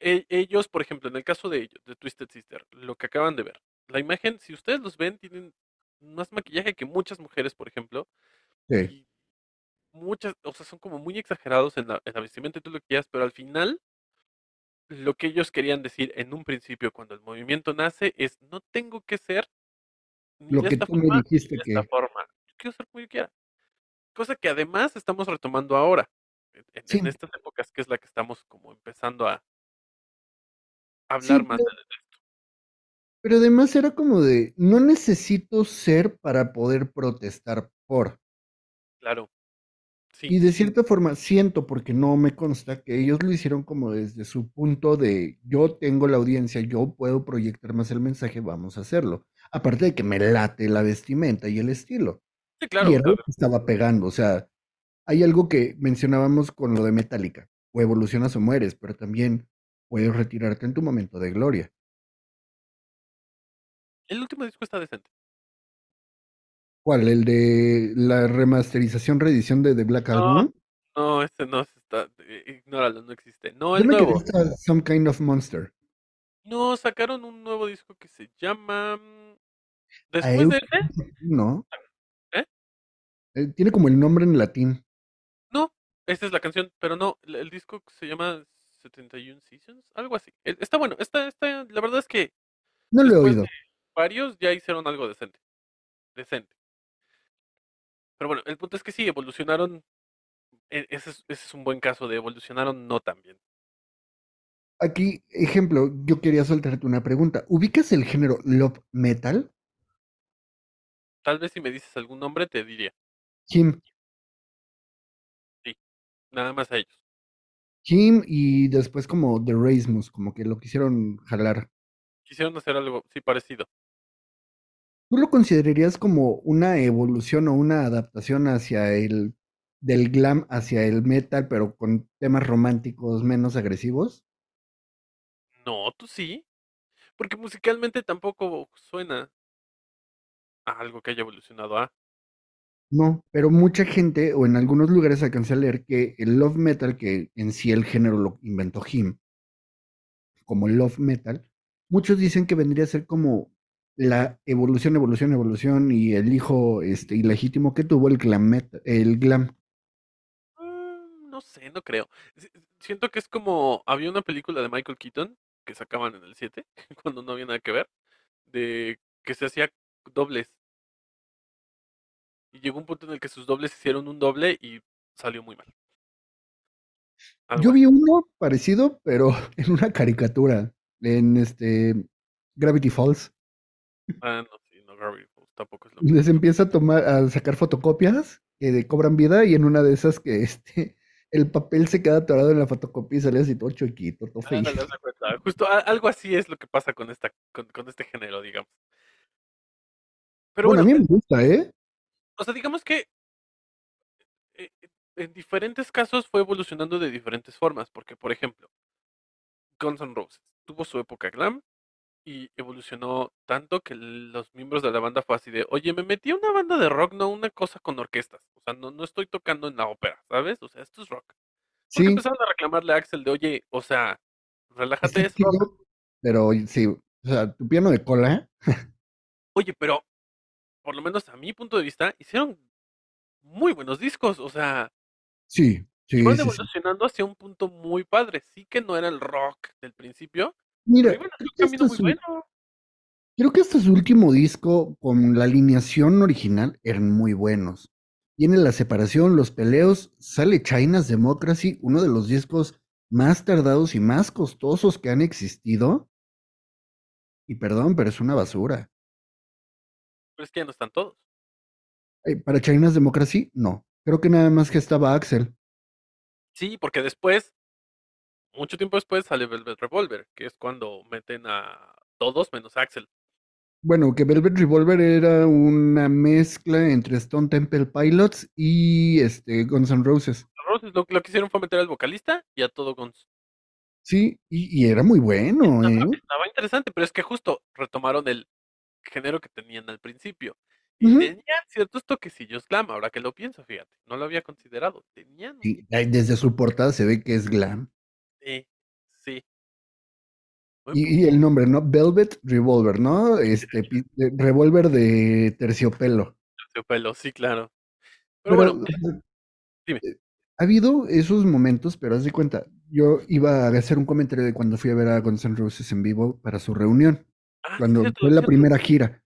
e- ellos, por ejemplo, en el caso de ellos, de Twisted Sister, lo que acaban de ver, la imagen, si ustedes los ven, tienen más maquillaje que muchas mujeres, por ejemplo, sí. muchas, o sea, son como muy exagerados en la, en la vestimenta y todo lo que quieras, pero al final, lo que ellos querían decir en un principio cuando el movimiento nace es, no tengo que ser ni Lo de que esta tú me forma, ni dijiste de esta que- forma. Yo quiero ser como yo quiera. Cosa que además estamos retomando ahora, en, en- Sí. en estas épocas que es la que estamos como empezando a Sí, hablar más de de. Pero además era como de, no necesito ser para poder protestar por. Claro. Sí, Y de cierta forma siento, porque no me consta, que ellos lo hicieron como desde su punto de yo tengo la audiencia, yo puedo proyectar más el mensaje, vamos a hacerlo. Aparte de que me late la vestimenta y el estilo. sí, claro, Y era lo que estaba pegando. O sea, hay algo que mencionábamos con lo de Metallica. O evolucionas o mueres, pero también puedes retirarte en tu momento de gloria. El último disco está decente. ¿Cuál? ¿El de la remasterización, reedición de The Black Album? no, este no se está, eh, ignóralo, no existe. No, el nuevo. Some Kind of Monster. No, sacaron un nuevo disco que se llama mm, Después de ese, No. ¿Eh? Eh, Tiene como el nombre en latín. No, esa es la canción, pero no, el, el disco se llama 71 Seasons, algo así. E- Está bueno, está, está, la verdad es que No lo he oído. de varios ya hicieron algo decente. Decente. Pero bueno, el punto es que sí, evolucionaron. e- Ese es, ese es un buen caso de evolucionaron no tan bien. Aquí, ejemplo, yo quería soltarte una pregunta. ¿Ubicas el género love metal? Tal vez si me dices algún nombre te diría. Kim. Sí, nada más a ellos. Kim y después como The Rasmus, como que lo quisieron jalar. Quisieron hacer algo, sí, parecido. ¿Tú lo considerarías como una evolución o una adaptación hacia el del glam hacia el metal, pero con temas románticos menos agresivos? No, tú sí. Porque musicalmente tampoco suena a algo que haya evolucionado a. No, pero mucha gente, o en algunos lugares alcancé a leer que el love metal, que en sí el género lo inventó Him, como el love metal, muchos dicen que vendría a ser como la evolución, evolución, evolución y el hijo este, ilegítimo que tuvo el glam metal, el glam. Mm, no sé, no creo. Si- Siento que es como, había una película de Michael Keaton que sacaban en el 7, cuando no había nada que ver, de que se hacía dobles. Y llegó un punto en el que sus dobles hicieron un doble y salió muy mal. Algo Yo vi uno parecido, pero en una caricatura, en este Gravity Falls. Ah, no, sí, no, Gravity Falls tampoco es lo mismo. Les empieza a tomar, a sacar fotocopias que de- cobran vida, y en una de esas que este el papel se queda atorado en la fotocopia y sale así todo chiquito, todo cuenta. Justo a- algo así es lo que pasa con esta, con, con este género, digamos. Pero Bueno, bueno, a mí me gusta, ¿eh? o sea, digamos que eh, eh, en diferentes casos fue evolucionando de diferentes formas, porque por ejemplo, Guns N' Roses tuvo su época glam y evolucionó tanto que los miembros de la banda fue así de, oye, me metí a una banda de rock, no una cosa con orquestas, o sea, no, no estoy tocando en la ópera, ¿sabes? O sea, esto es rock. Porque Sí. empezaron a reclamarle a Axel de, oye, o sea, relájate, Sí es rock. quiero, pero sí, o sea, tu piano de cola, Oye, pero por lo menos a mi punto de vista, hicieron muy buenos discos, o sea, sí, sí, sí. evolucionando hacia un punto muy padre. Sí que no era el rock del principio, Mira, esto muy es un- bueno. Creo que este su último disco con la alineación original eran muy buenos. Tiene la separación, los peleos, sale China's Democracy, uno de los discos más tardados y más costosos que han existido. Y perdón, pero es una basura. Pero es que ya no están todos. Eh, Para China's Democracy, no. Creo que nada más que estaba Axel. Sí, porque después, mucho tiempo después, sale Velvet Revolver, que es cuando meten a todos menos a Axel. Bueno, que Velvet Revolver era una mezcla entre Stone Temple Pilots y este, Guns N' Roses. Roses lo, lo que hicieron fue meter al vocalista y a todo Guns. Sí, y, y era muy bueno, ¿eh? Estaba interesante, pero es que justo retomaron el género que tenían al principio. Y tenían ciertos toquecillos glam, ahora que lo pienso, fíjate. No lo había considerado. Tenían ay, desde su portada se ve que es glam. Sí, sí. Y, y el nombre, ¿no? Velvet Revolver, ¿no? Este, de- revólver de terciopelo. terciopelo, sí, claro. Pero, Pero bueno, eh, dime. ha habido esos momentos, pero haz de cuenta, yo iba a hacer un comentario de cuando fui a ver a Guns N' Roses en vivo para su reunión, Ah, cuando cierto, fue la cierto. primera gira.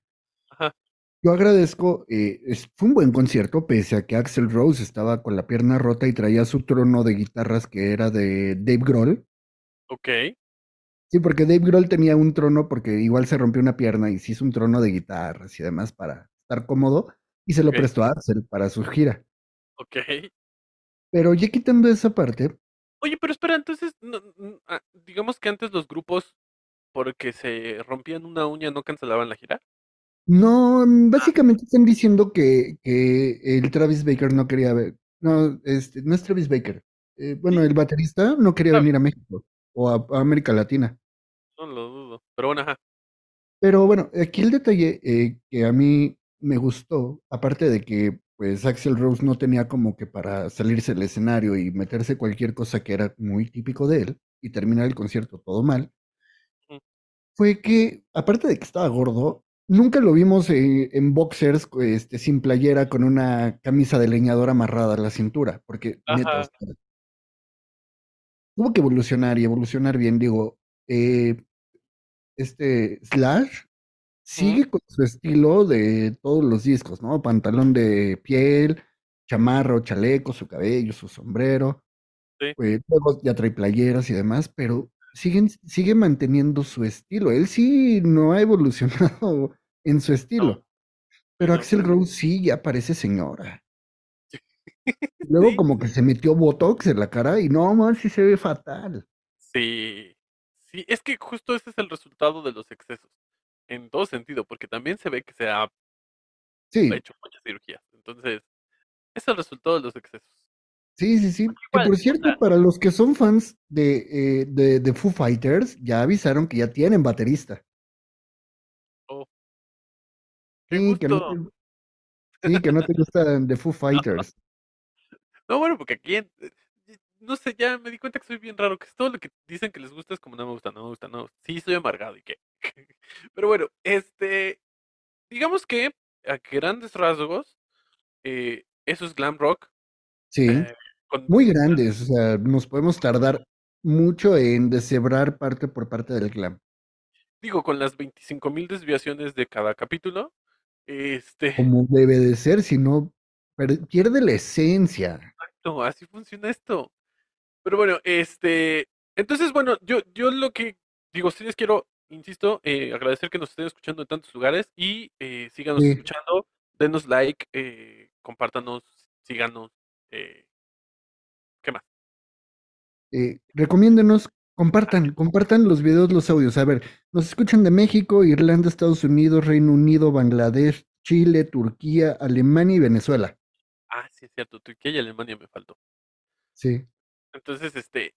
Yo agradezco, eh, es- fue un buen concierto, pese a que Axel Rose estaba con la pierna rota y traía su trono de guitarras que era de Dave Grohl. Ok. Sí, porque Dave Grohl tenía un trono porque igual se rompió una pierna y se hizo un trono de guitarras y demás para estar cómodo y se lo prestó a Axel para su gira. Ok. Pero ya quitando esa parte, Oye, pero espera, entonces, no- ah, digamos que antes los grupos, porque se rompían una uña, no cancelaban la gira. No, mm, básicamente están diciendo que, que el Travis Baker no quería ver, no, este, no es Travis Baker, eh, bueno, el baterista no quería venir a México o a, a América Latina. No lo dudo. Pero bueno, ajá. Pero bueno, aquí el detalle eh, que a mí me gustó, aparte de que pues Axel Rose no tenía como que para salirse del escenario y meterse cualquier cosa que era muy típico de él y terminar el concierto todo mal, fue que aparte de que estaba gordo, nunca lo vimos en boxers este, sin playera con una camisa de leñador amarrada a la cintura, porque neta, Ajá. o sea, tuvo que evolucionar y evolucionar bien, digo, eh, este Slash sigue con su estilo de todos los discos, ¿no? Pantalón de piel, chamarro, chaleco, su cabello, su sombrero. Sí. eh, luego ya trae playeras y demás, pero siguen, sigue manteniendo su estilo. Él sí no ha evolucionado en su estilo. Pero Axel Rose sí ya parece señora. Luego como que se metió Botox en la cara y no, man, sí se ve fatal. Sí, sí, es que justo ese es el resultado de los excesos, en todo sentido, porque también se ve que se ha Sí, hecho muchas cirugías. Entonces, es el resultado de los excesos. Sí, sí, sí. Que por cierto, para los que son fans de, eh, de, de Foo Fighters, ya avisaron que ya tienen baterista. Oh, qué Sí, que no te, sí, que no te gustan de Foo Fighters. No, bueno, porque aquí, eh, no sé, ya me di cuenta que soy bien raro, que es todo lo que dicen que les gusta es como no me gusta, no me gusta, no. Sí, soy amargado y qué. Pero bueno, este, digamos que a grandes rasgos, eh, eso es glam rock. Sí, eh, muy grandes. O sea, nos podemos tardar mucho en deshebrar parte por parte del glam. digo, con las 25 mil desviaciones de cada capítulo, este, Como debe de ser, si no, pierde la esencia. exacto, así funciona esto. Pero bueno, este, entonces, bueno, yo, yo lo que digo, sí les quiero, insisto, eh, agradecer que nos estén escuchando en tantos lugares y eh, síganos Sí. escuchando, denos like, eh, compártanos, síganos, eh. Eh, recomiéndenos, compartan, compartan los videos, los audios. A ver, nos escuchan de México, Irlanda, Estados Unidos, Reino Unido, Bangladesh, Chile, Turquía, Alemania y Venezuela. Ah, sí, es cierto, Turquía y Alemania me faltó. Sí. Entonces, este,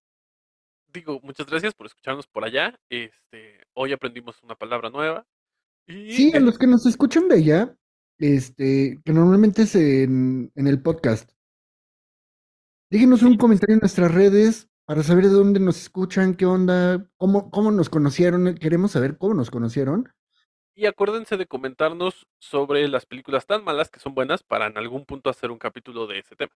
digo, muchas gracias por escucharnos por allá. Este, hoy aprendimos una palabra nueva. Y Sí, a los que nos escuchan de allá, este, que normalmente es en, en el podcast. Déjenos un comentario en nuestras redes para saber de dónde nos escuchan, qué onda, cómo, cómo nos conocieron. Queremos saber cómo nos conocieron. y acuérdense de comentarnos sobre las películas tan malas que son buenas para en algún punto hacer un capítulo de ese tema.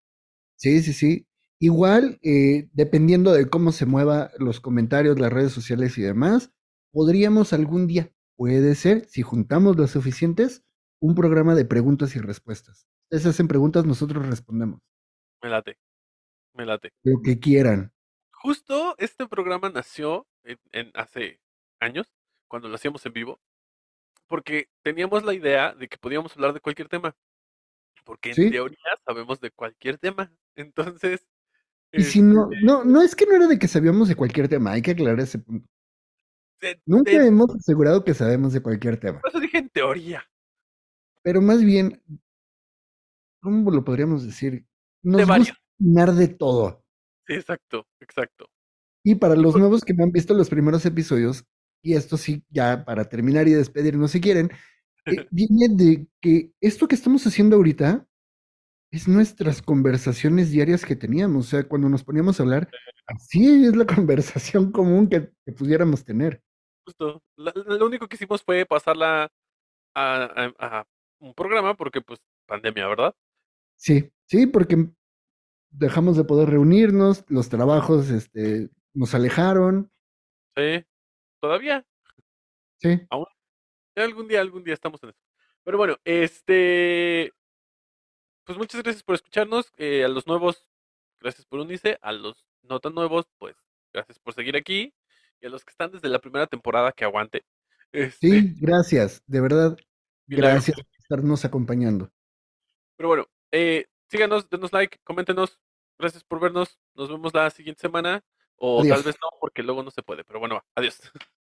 Sí, sí, sí. Igual, eh, dependiendo de cómo se mueva los comentarios, las redes sociales y demás, podríamos algún día, puede ser, si juntamos lo suficientes, un programa de preguntas y respuestas. Ustedes hacen preguntas, nosotros respondemos. Me late, me late. Lo que quieran. Justo este programa nació en, en hace años, cuando lo hacíamos en vivo, porque teníamos la idea de que podíamos hablar de cualquier tema. Porque en Sí. teoría sabemos de cualquier tema. Entonces, Y si no, este, no, no es que no era de que sabíamos de cualquier tema, hay que aclarar ese punto. de- Nunca de- hemos asegurado que sabemos de cualquier tema, por eso dije en teoría. pero más bien, ¿cómo lo podríamos decir? Nos De gusta opinar de todo. Exacto, exacto. Y para los nuevos que no han visto los primeros episodios, y esto sí, ya para terminar y despedirnos si quieren, eh, viene de que esto que estamos haciendo ahorita es nuestras conversaciones diarias que teníamos. O sea, cuando nos poníamos a hablar, así es la conversación común que, que pudiéramos tener. Justo. La- lo único que hicimos fue pasarla a, a- a un programa porque, pues, pandemia, ¿verdad? Sí, sí, porque dejamos de poder reunirnos, los trabajos este, nos alejaron. Sí. Todavía. Sí, Aún. Algún día, algún día estamos en eso. Pero bueno, este. Pues muchas gracias por escucharnos. eh, a los nuevos, gracias por unirse. A los no tan nuevos, pues gracias por seguir aquí. Y a los que están desde la primera temporada, que aguante. Este, sí, gracias, de verdad, Milagro. gracias por estarnos acompañando. Pero bueno, eh, síganos, denos like, coméntenos. Gracias por vernos. Nos vemos la siguiente semana. O Adiós. tal vez no, porque luego no se puede. Pero bueno. Adiós.